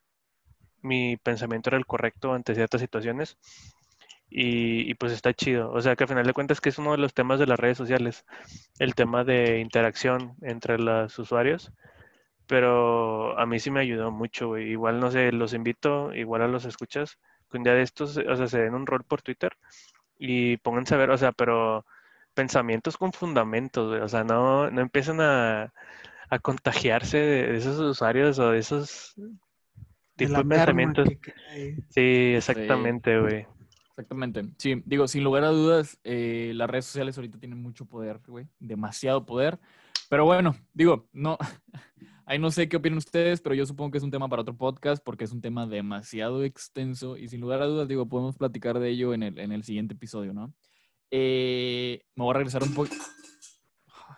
mi pensamiento era el correcto ante ciertas situaciones. Y, y pues está chido. O sea que al final de cuentas que es uno de los temas de las redes sociales, el tema de interacción entre los usuarios. Pero a mí sí me ayudó mucho, güey. Igual, no sé, los invito, igual a los escuchas, que un día de estos, o sea, se den un rol por Twitter y pónganse a ver, o sea, pero pensamientos con fundamentos, güey. O sea, no, no empiecen a, a contagiarse de, de esos usuarios o de esos tipos de pensamientos. Sí, exactamente, güey. Exactamente. Sí, digo, sin lugar a dudas, eh, las redes sociales ahorita tienen mucho poder, güey. Demasiado poder. Pero bueno, digo, no. Ahí no sé qué opinan ustedes, pero yo supongo que es un tema para otro podcast porque es un tema demasiado extenso y sin lugar a dudas, digo, podemos platicar de ello en el, en el siguiente episodio, ¿no? Eh, me voy a regresar un poco.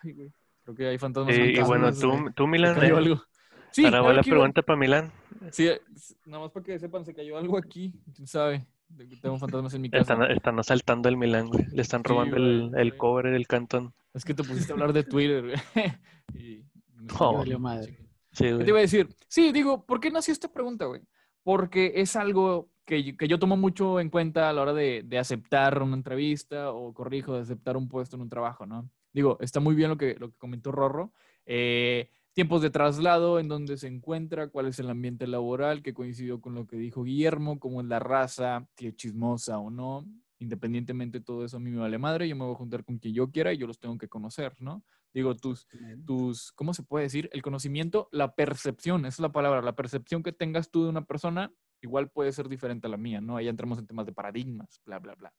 Ay, güey. Creo que hay fantasmas. Y, y bueno, tú, güey. tú Milan, cayó eh, algo. Sí, ahora va la iba- pregunta para Milan. Sí, es- nada más para que sepan, se cayó algo aquí. ¿Quién sabe? De que Tengo fantasmas en mi casa. Están, están asaltando el Milan, güey. Le están Sí, robando el, güey, el sí. cobre del cantón. Es que te pusiste a hablar de Twitter, güey. y me Oh. Valió madre. Sí, ¿Qué güey. te iba a decir? Sí, digo, ¿por qué nació esta pregunta, güey? Porque es algo que yo, que yo tomo mucho en cuenta a la hora de, de aceptar una entrevista o, corrijo, de aceptar un puesto en un trabajo, ¿no? Digo, está muy bien lo que, lo que comentó Rorro. Eh, tiempos de traslado, en donde se encuentra, cuál es el ambiente laboral, que coincidió con lo que dijo Guillermo, cómo es la raza, si es chismosa o no. Independientemente de todo eso, a mí me vale madre, yo me voy a juntar con quien yo quiera y yo los tengo que conocer, ¿no? Digo, tus, tus, ¿cómo se puede decir? El conocimiento, la percepción, esa es la palabra, la percepción que tengas tú de una persona igual puede ser diferente a la mía, ¿no? Ahí entramos en temas de paradigmas, bla, bla, bla.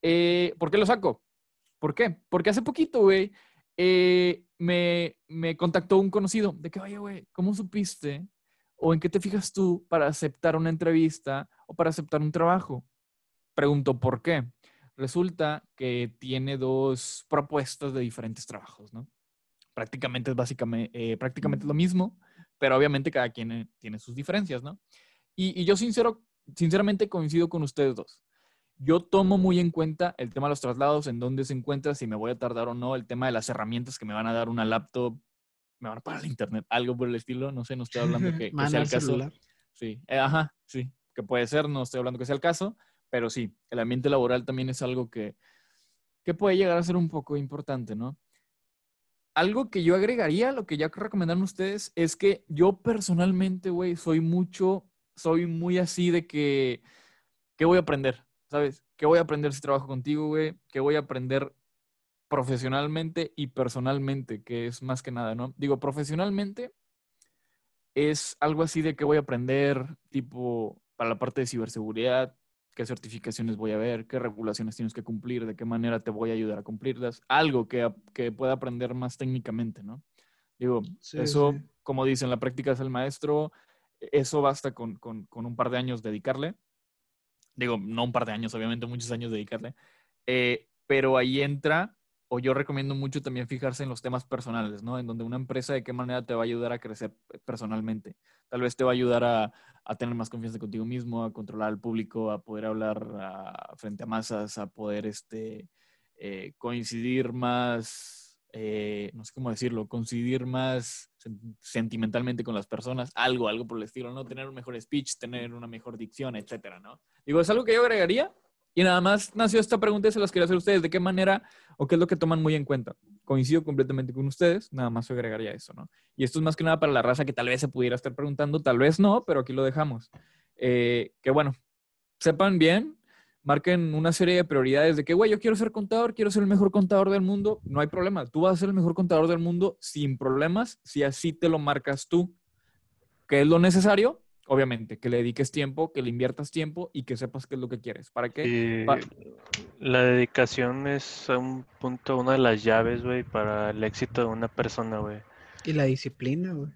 Eh, ¿Por qué lo saco? ¿Por qué? Porque hace poquito, güey, eh, me, me contactó un conocido de que, oye, güey, ¿cómo supiste? ¿O en qué te fijas tú para aceptar una entrevista o para aceptar un trabajo? Pregunto, ¿por qué? Resulta que tiene dos propuestas de diferentes trabajos, ¿no? Prácticamente es básicamente, eh, prácticamente lo mismo, pero obviamente cada quien eh, tiene sus diferencias, ¿no? Y, y yo sincero, sinceramente coincido con ustedes dos. Yo tomo muy en cuenta el tema de los traslados, en dónde se encuentra, si me voy a tardar o no, el tema de las herramientas que me van a dar una laptop, me van a pagar el internet, algo por el estilo, no sé, no estoy hablando que, que sea el caso. celular. Sí, eh, ajá, sí, que puede ser, no estoy hablando que sea el caso, pero sí, el ambiente laboral también es algo que, que puede llegar a ser un poco importante, ¿no? Algo que yo agregaría, lo que ya recomendaron ustedes, es que yo personalmente, güey, soy mucho, soy muy así de que, ¿qué voy a aprender? ¿Sabes? ¿Qué voy a aprender si trabajo contigo, güey? ¿Qué voy a aprender profesionalmente y personalmente? Que es más que nada, ¿no? Digo, profesionalmente es algo así de que voy a aprender, tipo, para la parte de ciberseguridad, qué certificaciones voy a ver, qué regulaciones tienes que cumplir, de qué manera te voy a ayudar a cumplirlas, algo que, que pueda aprender más técnicamente, ¿no? Digo, eso, como dicen, la práctica es el maestro, eso basta con, con, con, un par de años dedicarle. Digo, no un par de años, obviamente muchos años dedicarle. Eh, pero ahí entra, o yo recomiendo mucho también fijarse en los temas personales, ¿no? En donde una empresa de qué manera te va a ayudar a crecer personalmente. Tal vez te va a ayudar a, a tener más confianza contigo mismo, a controlar al público, a poder hablar frente a masas, a poder este, eh, coincidir más eh, no sé cómo decirlo, coincidir más sentimentalmente con las personas, algo, algo por el estilo, ¿no? Tener un mejor speech, tener una mejor dicción, etcétera, ¿no? Digo, es algo que yo agregaría y nada más nació esta pregunta y se las quería hacer a ustedes, ¿de qué manera o qué es lo que toman muy en cuenta? Coincido completamente con ustedes, nada más agregaría eso, ¿no? Y esto es más que nada para la raza que tal vez se pudiera estar preguntando, tal vez no, pero aquí lo dejamos. Eh, que bueno, sepan bien marquen una serie de prioridades de que, güey, yo quiero ser contador, quiero ser el mejor contador del mundo, no hay problema. Tú vas a ser el mejor contador del mundo sin problemas si así te lo marcas tú. ¿Qué es lo necesario? Obviamente, que le dediques tiempo, que le inviertas tiempo y que sepas qué es lo que quieres. ¿Para qué? La dedicación es un punto, una de las llaves, güey, para el éxito de una persona, güey. Y la disciplina, güey.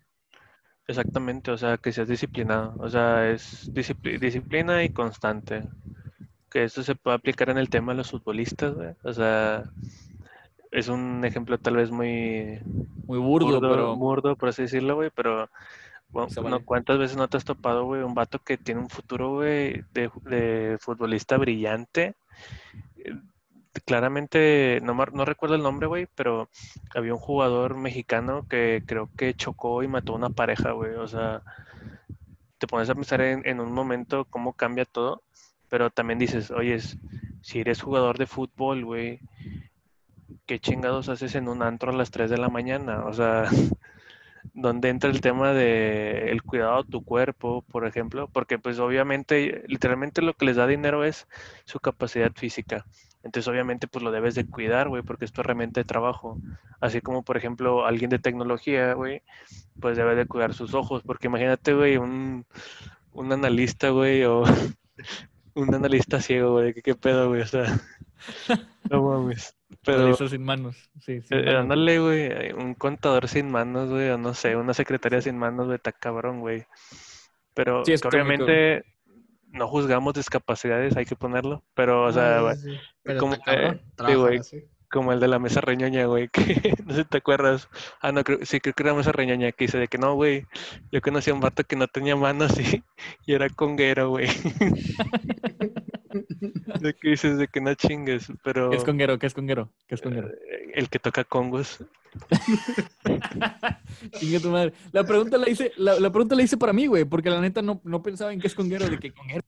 Exactamente, o sea, que seas disciplinado. O sea, es disciplina y constante que esto se puede aplicar en el tema de los futbolistas, güey. O sea, es un ejemplo tal vez muy... Muy burdo, pero... Burdo, por así decirlo, güey, pero... Bueno, ¿cuántas veces no te has topado, güey, un vato que tiene un futuro, güey, de, futbolista brillante? Eh, claramente, no, no recuerdo el nombre, güey, pero había un jugador mexicano que creo que chocó y mató a una pareja, güey. O sea, te pones a pensar en, en un momento cómo cambia todo pero también dices, oye, si eres jugador de fútbol, güey, ¿qué chingados haces en un antro a las 3 de la mañana? O sea, ¿dónde entra el tema de el cuidado de tu cuerpo, por ejemplo? Porque pues obviamente, literalmente lo que les da dinero es su capacidad física. Entonces obviamente pues lo debes de cuidar, güey, porque es tu herramienta de trabajo. Así como por ejemplo alguien de tecnología, güey, pues debe de cuidar sus ojos, porque imagínate, güey, un, un analista, güey, o un analista ciego, güey, ¿qué, qué pedo, güey, o sea, no mames. Pero, sin manos, sí. Sin eh, ándale, güey, un contador sin manos, güey, o no sé, una secretaria sin manos, güey, está cabrón, güey. Pero obviamente no juzgamos discapacidades, hay que ponerlo, pero, o sea, ah, como, eh, güey, como el de la mesa reñoña, güey, que no sé si te acuerdas. Ah, no, creo, sí, creo que era la mesa reñoña, que dice de que no, güey, yo conocí a un vato que no tenía manos y, y era conguero, güey. de que dices de que no chingues, pero... ¿Qué es conguero? ¿Qué es conguero? ¿Qué es conguero? Eh, el que toca congos. Chingue tu madre. La pregunta la hice, la, la pregunta la hice para mí, güey, porque la neta no, no pensaba en qué es conguero, de que conguero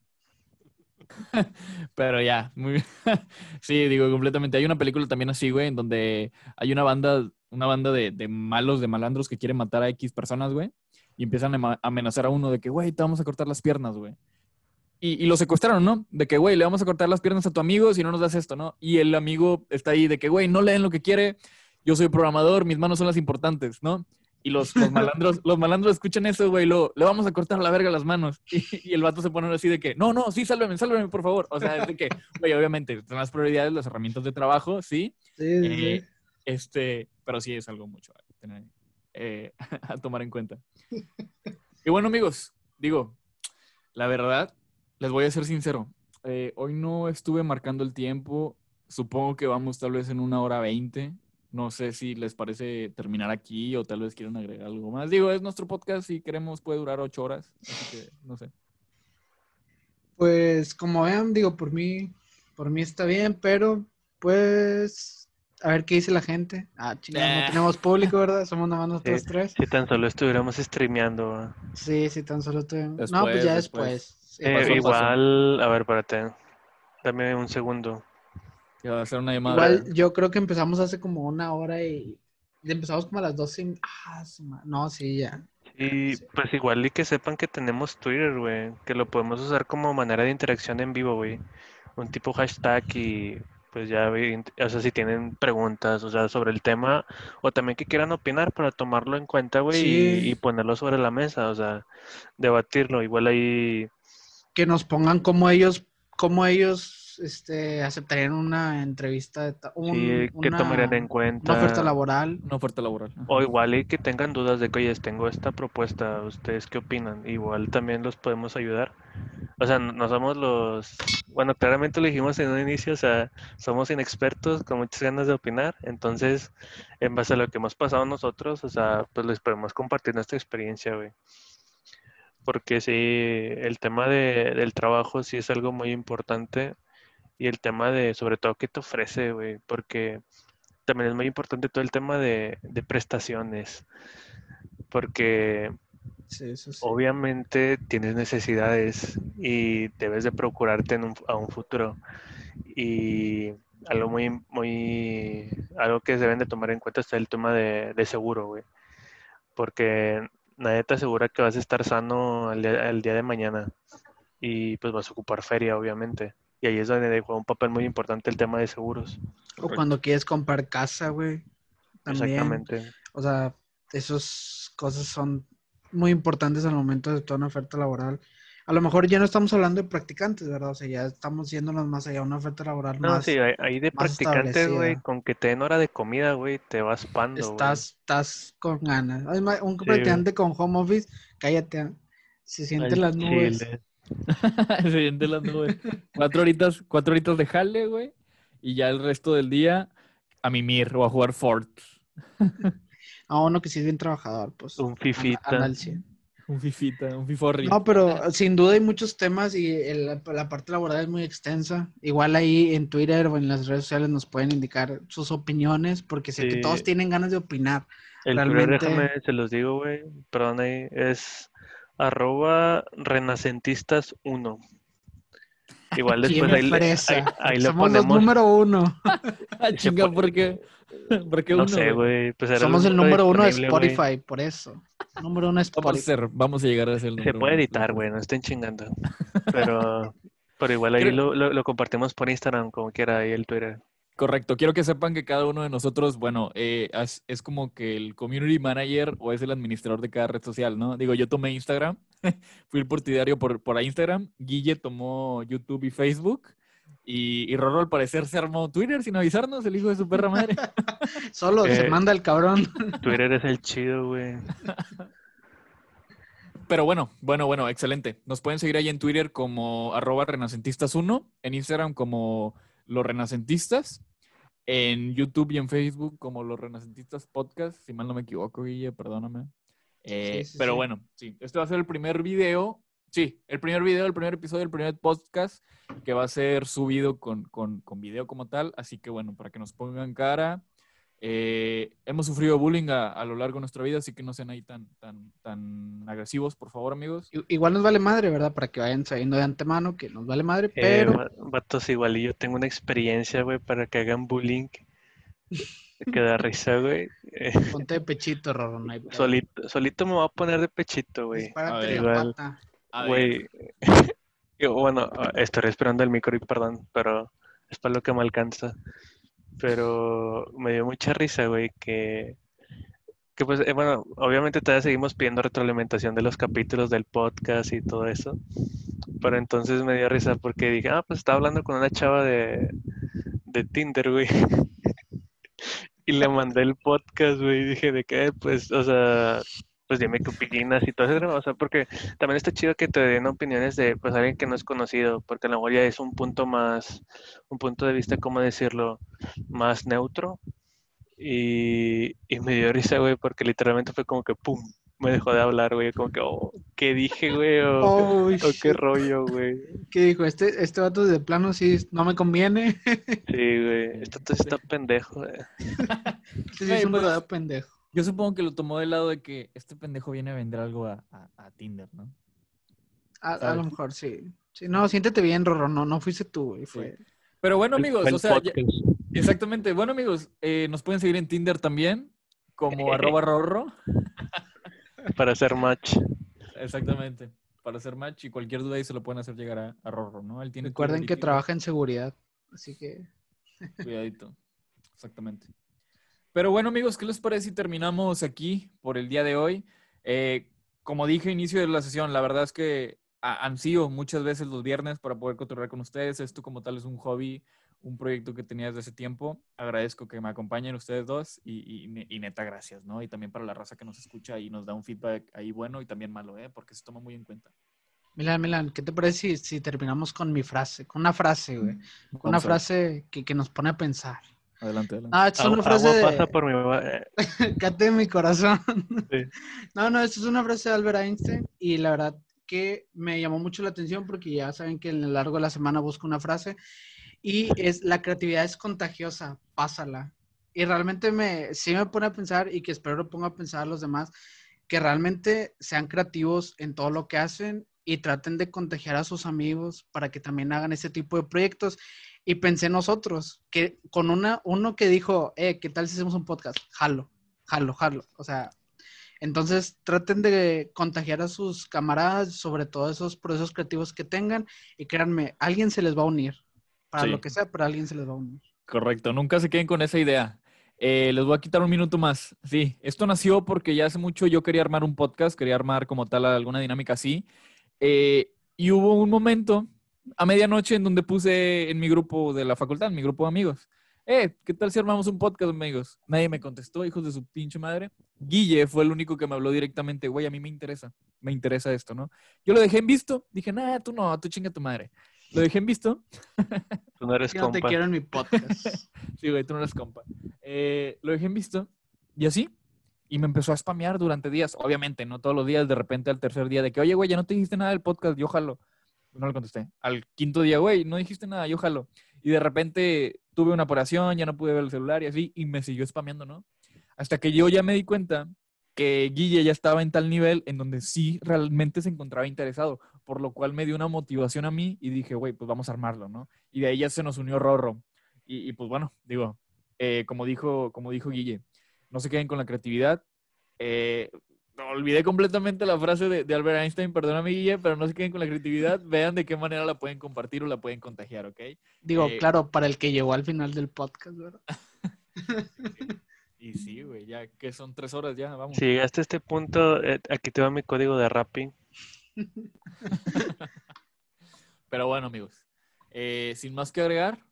Pero ya, muy. Sí, digo, completamente. Hay una película también así, güey, en donde hay una banda, una banda de, malos, de malandros que quieren matar a X personas, güey. Y empiezan a amenazar a uno de que, güey, te vamos a cortar las piernas, güey. Y, y, lo secuestraron, ¿no? De que, güey, le vamos a cortar las piernas a tu amigo si no nos das esto, ¿no? Y el amigo está ahí de que, güey, no leen lo que quiere. Yo soy programador, mis manos son las importantes, ¿no? Y los, los malandros, los malandros escuchan eso, güey, lo, le vamos a cortar la verga las manos. Y, el vato se pone así de que, no, no, sí, sálveme, sálveme, por favor. O sea, es de que, güey, obviamente, son las prioridades, las herramientas de trabajo, sí. Sí, sí, eh, Este, pero sí es algo mucho a, tener, eh, a tomar en cuenta. Y bueno, amigos, digo, la verdad, les voy a ser sincero. Eh, hoy no estuve marcando el tiempo. Supongo que vamos tal vez en una hora veinte. No sé si les parece terminar aquí o tal vez quieran agregar algo más. Digo, es nuestro podcast y queremos puede durar ocho horas, así que no sé. Pues como vean, digo, por mí, por mí está bien, pero pues a ver qué dice la gente. Ah, chingada, no tenemos público, ¿verdad? Somos nada más nosotros tres. Si tan solo estuviéramos streameando. Sí, si tan solo estuviéramos. no, pues ya después. Eh, igual, a ver, espérate. Dame un segundo a hacer una llamada. Igual yo creo que empezamos hace como una hora y, empezamos como a las 12. Ah, no, sí, ya. Y pues igual y que sepan que tenemos Twitter, güey, que lo podemos usar como manera de interacción en vivo, güey. un tipo hashtag y pues ya, vi- o sea, si tienen preguntas, o sea, sobre el tema, o también que quieran opinar para tomarlo en cuenta, güey, y, Sí. y ponerlo sobre la mesa, o sea, debatirlo. Igual ahí, Que nos pongan cómo ellos, cómo ellos este, aceptarían una entrevista, un- sí, que una, tomarían en una cuenta. oferta laboral. Una oferta laboral. Ajá. O igual y que tengan dudas de que, oye, tengo esta propuesta, ¿ustedes qué opinan? Igual también los podemos ayudar. O sea, no no somos los, bueno, claramente lo dijimos en un inicio, o sea, somos inexpertos con muchas ganas de opinar, entonces, en base a lo que hemos pasado nosotros, o sea, pues les podemos compartir nuestra experiencia, güey. Porque sí, el tema de, del trabajo sí es algo muy importante y el tema de, sobre todo, qué te ofrece, güey, porque también es muy importante todo el tema de, de prestaciones, porque Sí, eso sí. obviamente tienes necesidades y debes de procurarte en un, a un futuro. Y algo muy, muy, algo que deben de tomar en cuenta está el tema de, de seguro, güey. Porque nadie te asegura que vas a estar sano al al día de mañana. Y pues vas a ocupar feria, obviamente. Y ahí es donde juega un papel muy importante el tema de seguros. O cuando quieres comprar casa, güey. También. Exactamente. O sea, esas cosas son muy importantes al momento de toda una oferta laboral. A lo mejor ya no estamos hablando de practicantes, ¿verdad? O sea, ya estamos yéndonos más allá, una oferta laboral No, más. sí, ahí de practicantes, güey, con que te den hora de comida, güey, te vas pando, estás, estás con ganas. Además, un güey. practicante con home office, cállate, se siente Al las nubes. chile. Se siente las nubes. Cuatro horitas, cuatro horitas de jale, güey. Y ya el resto del día a mimir o a jugar Fort. A uno que sí es bien trabajador, pues. Un fifita. anda al 100. Un fifita, un fiforri. No, pero sin duda hay muchos temas y el- la parte laboral es muy extensa. Igual ahí en Twitter o en las redes sociales nos pueden indicar sus opiniones, porque sé que Sí. todos tienen ganas de opinar. El Realmente- Twitter, déjame, se los digo, güey, perdón ahí, es arroba renacentistas1. Igual ¿Quién después ahí, ahí, ahí Somos los ponemos, número uno. Ah, se chinga, puede- ¿por qué? ¿Por qué no uno, sé, güey, pues Somos el número uno de. Spotify, por eso. Número uno de Vamos a, Spotify. ser, vamos a llegar a ser el Se número puede uno. editar, güey, no estén chingando. Pero, pero igual ahí Creo- lo, lo, lo compartimos por Instagram, como quiera, ahí el Twitter. Correcto. Quiero que sepan que cada uno de nosotros, bueno, eh, es, es como que el community manager o es el administrador de cada red social, ¿no? Digo, yo tomé Instagram, fui el partidario por, por Instagram, Guille tomó YouTube y Facebook. Y, y Rorro al parecer se armó Twitter sin avisarnos, el hijo de su perra madre. Solo se Eh, manda el cabrón. Twitter es el chido, güey. Pero bueno, bueno, bueno, excelente. Nos pueden seguir ahí en Twitter como arroba renacentistas1, en Instagram como los renacentistas, en YouTube y en Facebook como los renacentistas podcast, si mal no me equivoco, Guille, perdóname. Eh, Sí, sí, pero sí. bueno, sí, este va a ser el primer video, sí, el primer video, el primer episodio, el primer podcast que va a ser subido con, con, con video como tal, así que bueno, para que nos pongan cara. Eh, hemos sufrido bullying a, a lo largo de nuestra vida, así que no sean ahí tan, tan, tan agresivos, por favor, amigos. Igual nos vale madre, ¿verdad? Para que vayan sabiendo de antemano que nos vale madre, Eh, pero va- vatos, igual y yo tengo una experiencia, güey, para que hagan bullying. Que da risa, güey. Ponte de pechito, Rorro. No solito, solito me voy a poner de pechito, güey. Dispárate la igual. pata. Güey. Bueno, estaré esperando el micro y perdón, pero es para lo que me alcanza. Pero me dio mucha risa, güey, que, que pues, eh, bueno, obviamente todavía seguimos pidiendo retroalimentación de los capítulos del podcast y todo eso. Pero entonces me dio risa porque dije, ah, pues estaba hablando con una chava de, de Tinder, güey. Y le mandé el podcast, güey, y dije, ¿de qué? Pues, o sea, pues dime qué opinas y todo eso, o sea, porque también está chido que te den opiniones de, pues, alguien que no es conocido, porque a lo mejor ya es un punto más, un punto de vista, ¿cómo decirlo? Más neutro. Y, y me dio risa, güey, porque literalmente fue como que, pum, me dejó de hablar, güey, como que, oh, ¿qué dije, güey? O, Oh, o qué rollo, güey. ¿Qué dijo? Este, este vato de plano sí no me conviene. Sí, güey, esto todo está pendejo, güey. Sí, Güey, es un pues, verdadero pendejo. Yo supongo que lo tomó del lado de que este pendejo viene a vender algo a, a- a Tinder, ¿no? A, lo mejor sí. Sí, no, siéntete bien, Rorro. No, no fuiste tú, güey. Fue... Pero bueno, amigos, el o sea, ya- exactamente. Bueno, amigos, eh, nos pueden seguir en Tinder también, como arroba rorro. para hacer match. Exactamente. para hacer match y cualquier duda ahí se lo pueden hacer llegar a, a Rorro, ¿no? Él tiene Recuerden que trabaja en seguridad, así que Cuidadito. Exactamente. Pero bueno, amigos, ¿qué les parece si terminamos aquí por el día de hoy? Eh, como dije a inicio de la sesión, la verdad es que ha- han sido muchas veces los viernes para poder cotorrear con ustedes. Esto como tal es un hobby, un proyecto que tenía desde ese tiempo. Agradezco que me acompañen ustedes dos y, y ne- y neta gracias, ¿no? Y también para la raza que nos escucha y nos da un feedback ahí bueno y también malo, ¿eh? Porque se toma muy en cuenta. Milan, Milan, ¿qué te parece si, si terminamos con mi frase? Con una frase, güey. Con una frase que, que nos pone a pensar. Adelante, adelante. Ah, es una frase agua de... pasa por mi... eh, Cállate mi corazón. Sí. No, no, esto es una frase de Albert Einstein y la verdad que me llamó mucho la atención porque ya saben que en el largo de la semana busco una frase y es la creatividad es contagiosa, pásala. Y realmente me, sí me pone a pensar y que espero lo ponga a pensar a los demás que realmente sean creativos en todo lo que hacen y traten de contagiar a sus amigos para que también hagan ese tipo de proyectos. Y pensé nosotros, que con una, uno que dijo, eh, ¿qué tal si hacemos un podcast? Jalo, jalo, jalo. O sea, entonces traten de contagiar a sus camaradas, sobre todo esos procesos creativos que tengan, y créanme, alguien se les va a unir. Para Sí. lo que sea, pero alguien se les va a unir. Correcto, nunca se queden con esa idea. Eh, les voy a quitar un minuto más. Sí, esto nació porque ya hace mucho yo quería armar un podcast, quería armar como tal alguna dinámica así. Eh, y hubo un momento a medianoche en donde puse en mi grupo de la facultad, en mi grupo de amigos, eh, ¿qué tal si armamos un podcast, amigos? Nadie me contestó, hijos de su pinche madre. Guille fue el único que me habló directamente, güey, a mí me interesa, me interesa esto, ¿no? Yo lo dejé en visto, dije, nah, tú no, tú chinga tu madre. Lo dejé en visto Tú no eres Yo no te compa. quiero en mi podcast. Sí, güey, tú no eres compa. Eh, lo dejé en visto y así. Y me empezó a spamear durante días. Obviamente, no todos los días, de repente al tercer día de que, oye, güey, ya no te dijiste nada del podcast, yo jalo. No le contesté. Al quinto día, güey, no dijiste nada, yo jalo. Y de repente tuve una operación, ya no pude ver el celular y así, y me siguió spameando, ¿no? Hasta que yo ya me di cuenta que Guille ya estaba en tal nivel en donde sí realmente se encontraba interesado, por lo cual me dio una motivación a mí y dije, güey, pues vamos a armarlo, ¿no? Y de ahí ya se nos unió Rorro. Y, pues bueno, digo, eh, como, dijo, como dijo Guille, no se queden con la creatividad. Eh, olvidé completamente la frase de, de Albert Einstein, perdóname Guille, pero no se queden con la creatividad, vean de qué manera la pueden compartir o la pueden contagiar, ¿ok? Digo, Eh, claro, para el que llegó al final del podcast, ¿verdad? Y sí, güey, ya que son tres horas ya, vamos. Si llegaste a este punto, eh, aquí te va mi código de Rappi. Pero bueno, amigos, eh, sin más que agregar,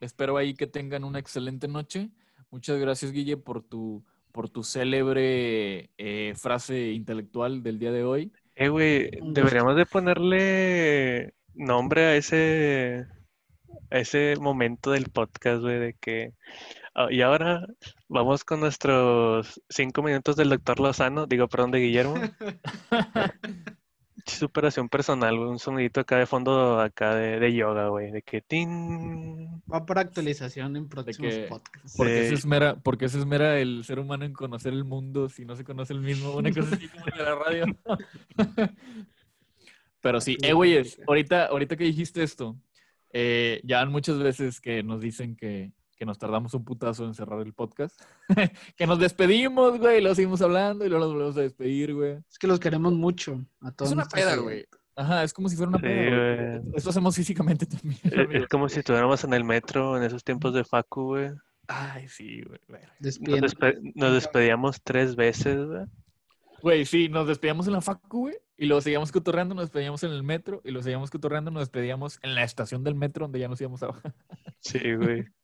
espero ahí que tengan una excelente noche. Muchas gracias, Guille, por tu, por tu célebre eh, frase intelectual del día de hoy. Eh, güey, deberíamos de ponerle nombre a ese, a ese momento del podcast, güey, de que... ah, y ahora vamos con nuestros cinco minutos del doctor Lozano, digo, perdón, de Guillermo. Superación personal, güey, un sonidito acá de fondo, acá de, de yoga, güey, de que tin. Va para actualización en próximos que- podcasts. ¿Por qué, Sí. se esmera, por qué se esmera el ser humano en conocer el mundo si no se conoce el mismo? Una cosa así como de la radio. Pero sí, eh, güeyes, ahorita, ahorita que dijiste esto, eh, ya muchas veces que nos dicen que, que nos tardamos un putazo en cerrar el podcast. que nos despedimos, güey, y lo seguimos hablando y luego nos volvemos a despedir, güey. Es que los queremos mucho a todos. Es una peda, güey. Ajá, es como si fuera una Sí, peda, güey. güey. Esto hacemos físicamente también. Es como si estuviéramos en el metro en esos tiempos de Facu, güey. Ay, sí, güey. Nos, despe- nos despedíamos tres veces, güey. Güey, sí, nos despedíamos en la facu, güey, y luego seguíamos cotorreando, nos despedíamos en el metro, y lo seguíamos cotorreando, nos despedíamos en la estación del metro donde ya nos íbamos a bajar. Sí, güey.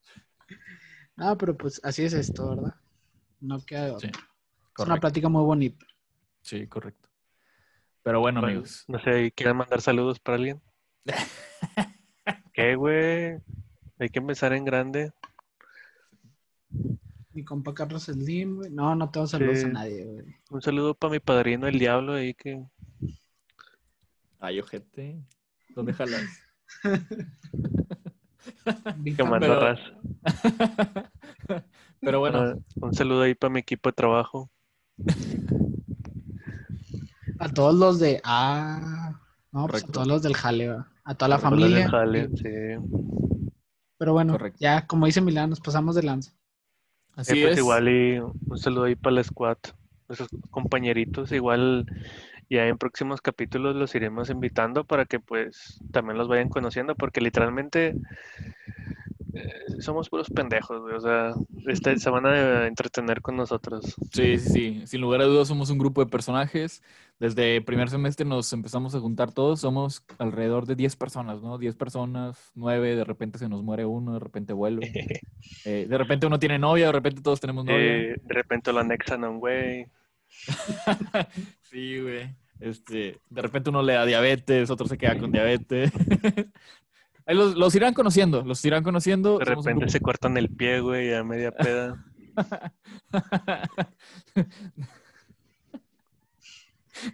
Ah, pero pues así es esto, ¿verdad? No queda de otra. Sí, Es una plática muy bonita. Sí, correcto. Pero bueno, Bueno, amigos. No sé, ¿quieren mandar saludos para alguien? ¿Qué, güey? Hay que empezar en grande. Mi compa Carlos Slim, güey. No, no tengo saludos Sí. a nadie, güey. Un saludo para mi padrino, el diablo, ahí que... Ay, ojete. ¿Dónde jalas? Fan. manda pero- bueno, Ah, un saludo ahí para mi equipo de trabajo. A todos los de. Ah. No, pues a todos los del jale, va. A toda la Todos los del familia. jale, sí. Pero bueno, Correcto. ya como dice Milán, nos pasamos de lanza. así Eh, pues es. igual y un saludo ahí para la squad, esos compañeritos. Igual ya en próximos capítulos los iremos invitando para que pues también los vayan conociendo, porque literalmente eh, somos puros pendejos, güey. O sea, este, se van a entretener con nosotros. Sí, sí, sí. Sin lugar a dudas somos un grupo de personajes. Desde primer semestre nos empezamos a juntar todos. Somos alrededor de 10 personas, ¿no? 10 personas, 9, de repente se nos muere uno, de repente vuelve. Eh, de repente uno tiene novia, de repente todos tenemos novia. Eh, de repente lo anexan a un güey. sí, güey. Este, de repente uno le da diabetes, otro se queda con diabetes. Ahí los, los irán conociendo, los irán conociendo. De repente se cortan el pie, güey, a media peda.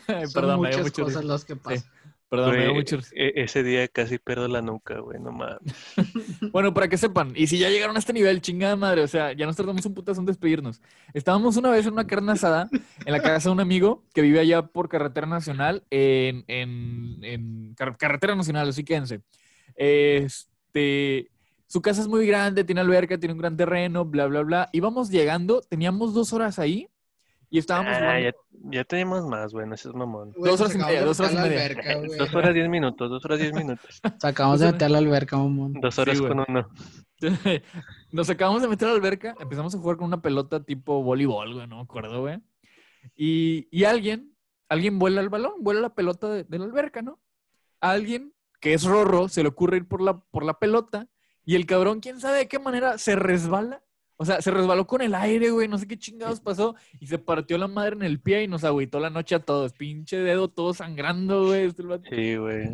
Ay, Son perdón, muchas cosas las que pasan. Perdón, me dio Güey, mucho risa. e- ese día casi pierdo la nuca, güey, no mames. Bueno, para que sepan, y si ya llegaron a este nivel, chingada madre, o sea, ya nos tardamos un putazo en despedirnos. Estábamos una vez en una carne asada en la casa de un amigo que vive allá por carretera nacional, en, en, en car- carretera nacional, así quédense. Este, su casa es muy grande, tiene alberca, tiene un gran terreno, bla, bla, bla. Íbamos llegando, teníamos dos horas ahí y estábamos Ah, ya, ya tenemos más, güey, no seas mamón. Dos horas y nos media, acabamos dos horas y media. alberca. Dos horas diez minutos, dos horas diez minutos. Sacamos de meter a la alberca, mamón. Dos horas con uno. Nos acabamos de meter a la alberca, empezamos a jugar con una pelota tipo voleibol, güey, no me acuerdo, güey. Y, y alguien, alguien vuela el balón, vuela la pelota de, de la alberca, ¿no? A alguien que es rorro se le ocurre ir por la, por la pelota y el cabrón, quién sabe de qué manera, se resbala. O sea, se resbaló con el aire, güey, no sé qué chingados pasó y se partió la madre en el pie y nos agüitó la noche a todos. Pinche dedo todo sangrando, güey. este. Sí, güey.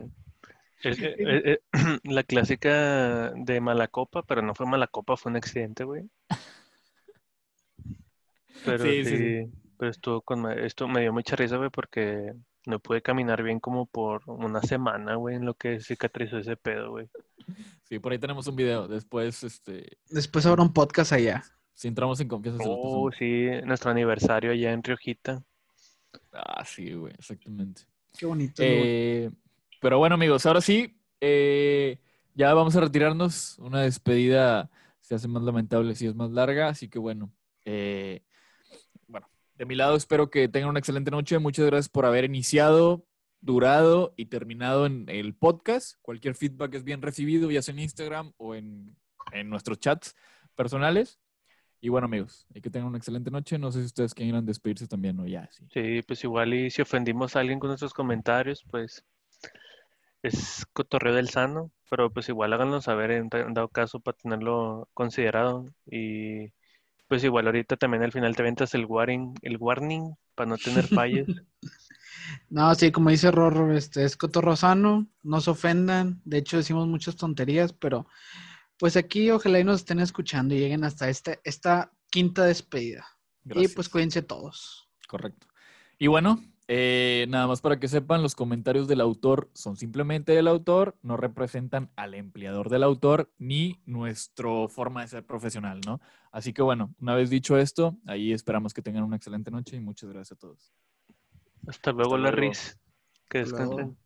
Es- eh, eh, eh, la clásica de mala copa, pero no fue mala copa, fue un accidente, güey. Pero Sí, sí, pero estuvo con, esto me dio mucha risa, güey, porque no pude caminar bien como por una semana, güey, en lo que cicatrizó ese pedo, güey. Sí, por ahí tenemos un video. Después, este, Después habrá un podcast allá. si entramos en confianza, Oh, sí, nuestro aniversario allá en Riojita. Ah, sí, güey, exactamente. Qué bonito. Eh, pero bueno, amigos, ahora sí, eh, ya vamos a retirarnos. Una despedida se hace más lamentable si es más larga, así que bueno. eh, bueno, de mi lado espero que tengan una excelente noche. Muchas gracias por haber iniciado, durado y terminado en el podcast. Cualquier feedback es bien recibido, ya sea en Instagram o en, en nuestros chats personales. Y bueno, amigos, hay que tengan una excelente noche. No sé si ustedes quieran despedirse también o ya, sí. Pues igual y si ofendimos a alguien con nuestros comentarios, pues es cotorreo del sano, pero pues igual háganlo saber en dado caso para tenerlo considerado y pues igual ahorita también al final te ventas el warning, el warning para no tener fallas. No, sí, como dice Rorro, este es cotorrozano, no se ofendan. De hecho, decimos muchas tonterías, pero pues aquí ojalá y nos estén escuchando y lleguen hasta este, esta quinta despedida. Y pues cuídense todos. Correcto. Y bueno, eh, nada más para que sepan, los comentarios del autor son simplemente del autor, no representan al empleador del autor ni nuestra forma de ser profesional, ¿no? Así que bueno, una vez dicho esto, ahí esperamos que tengan una excelente noche y muchas gracias a todos. Hasta luego, luego. Larrys. Que Hasta luego. descansen.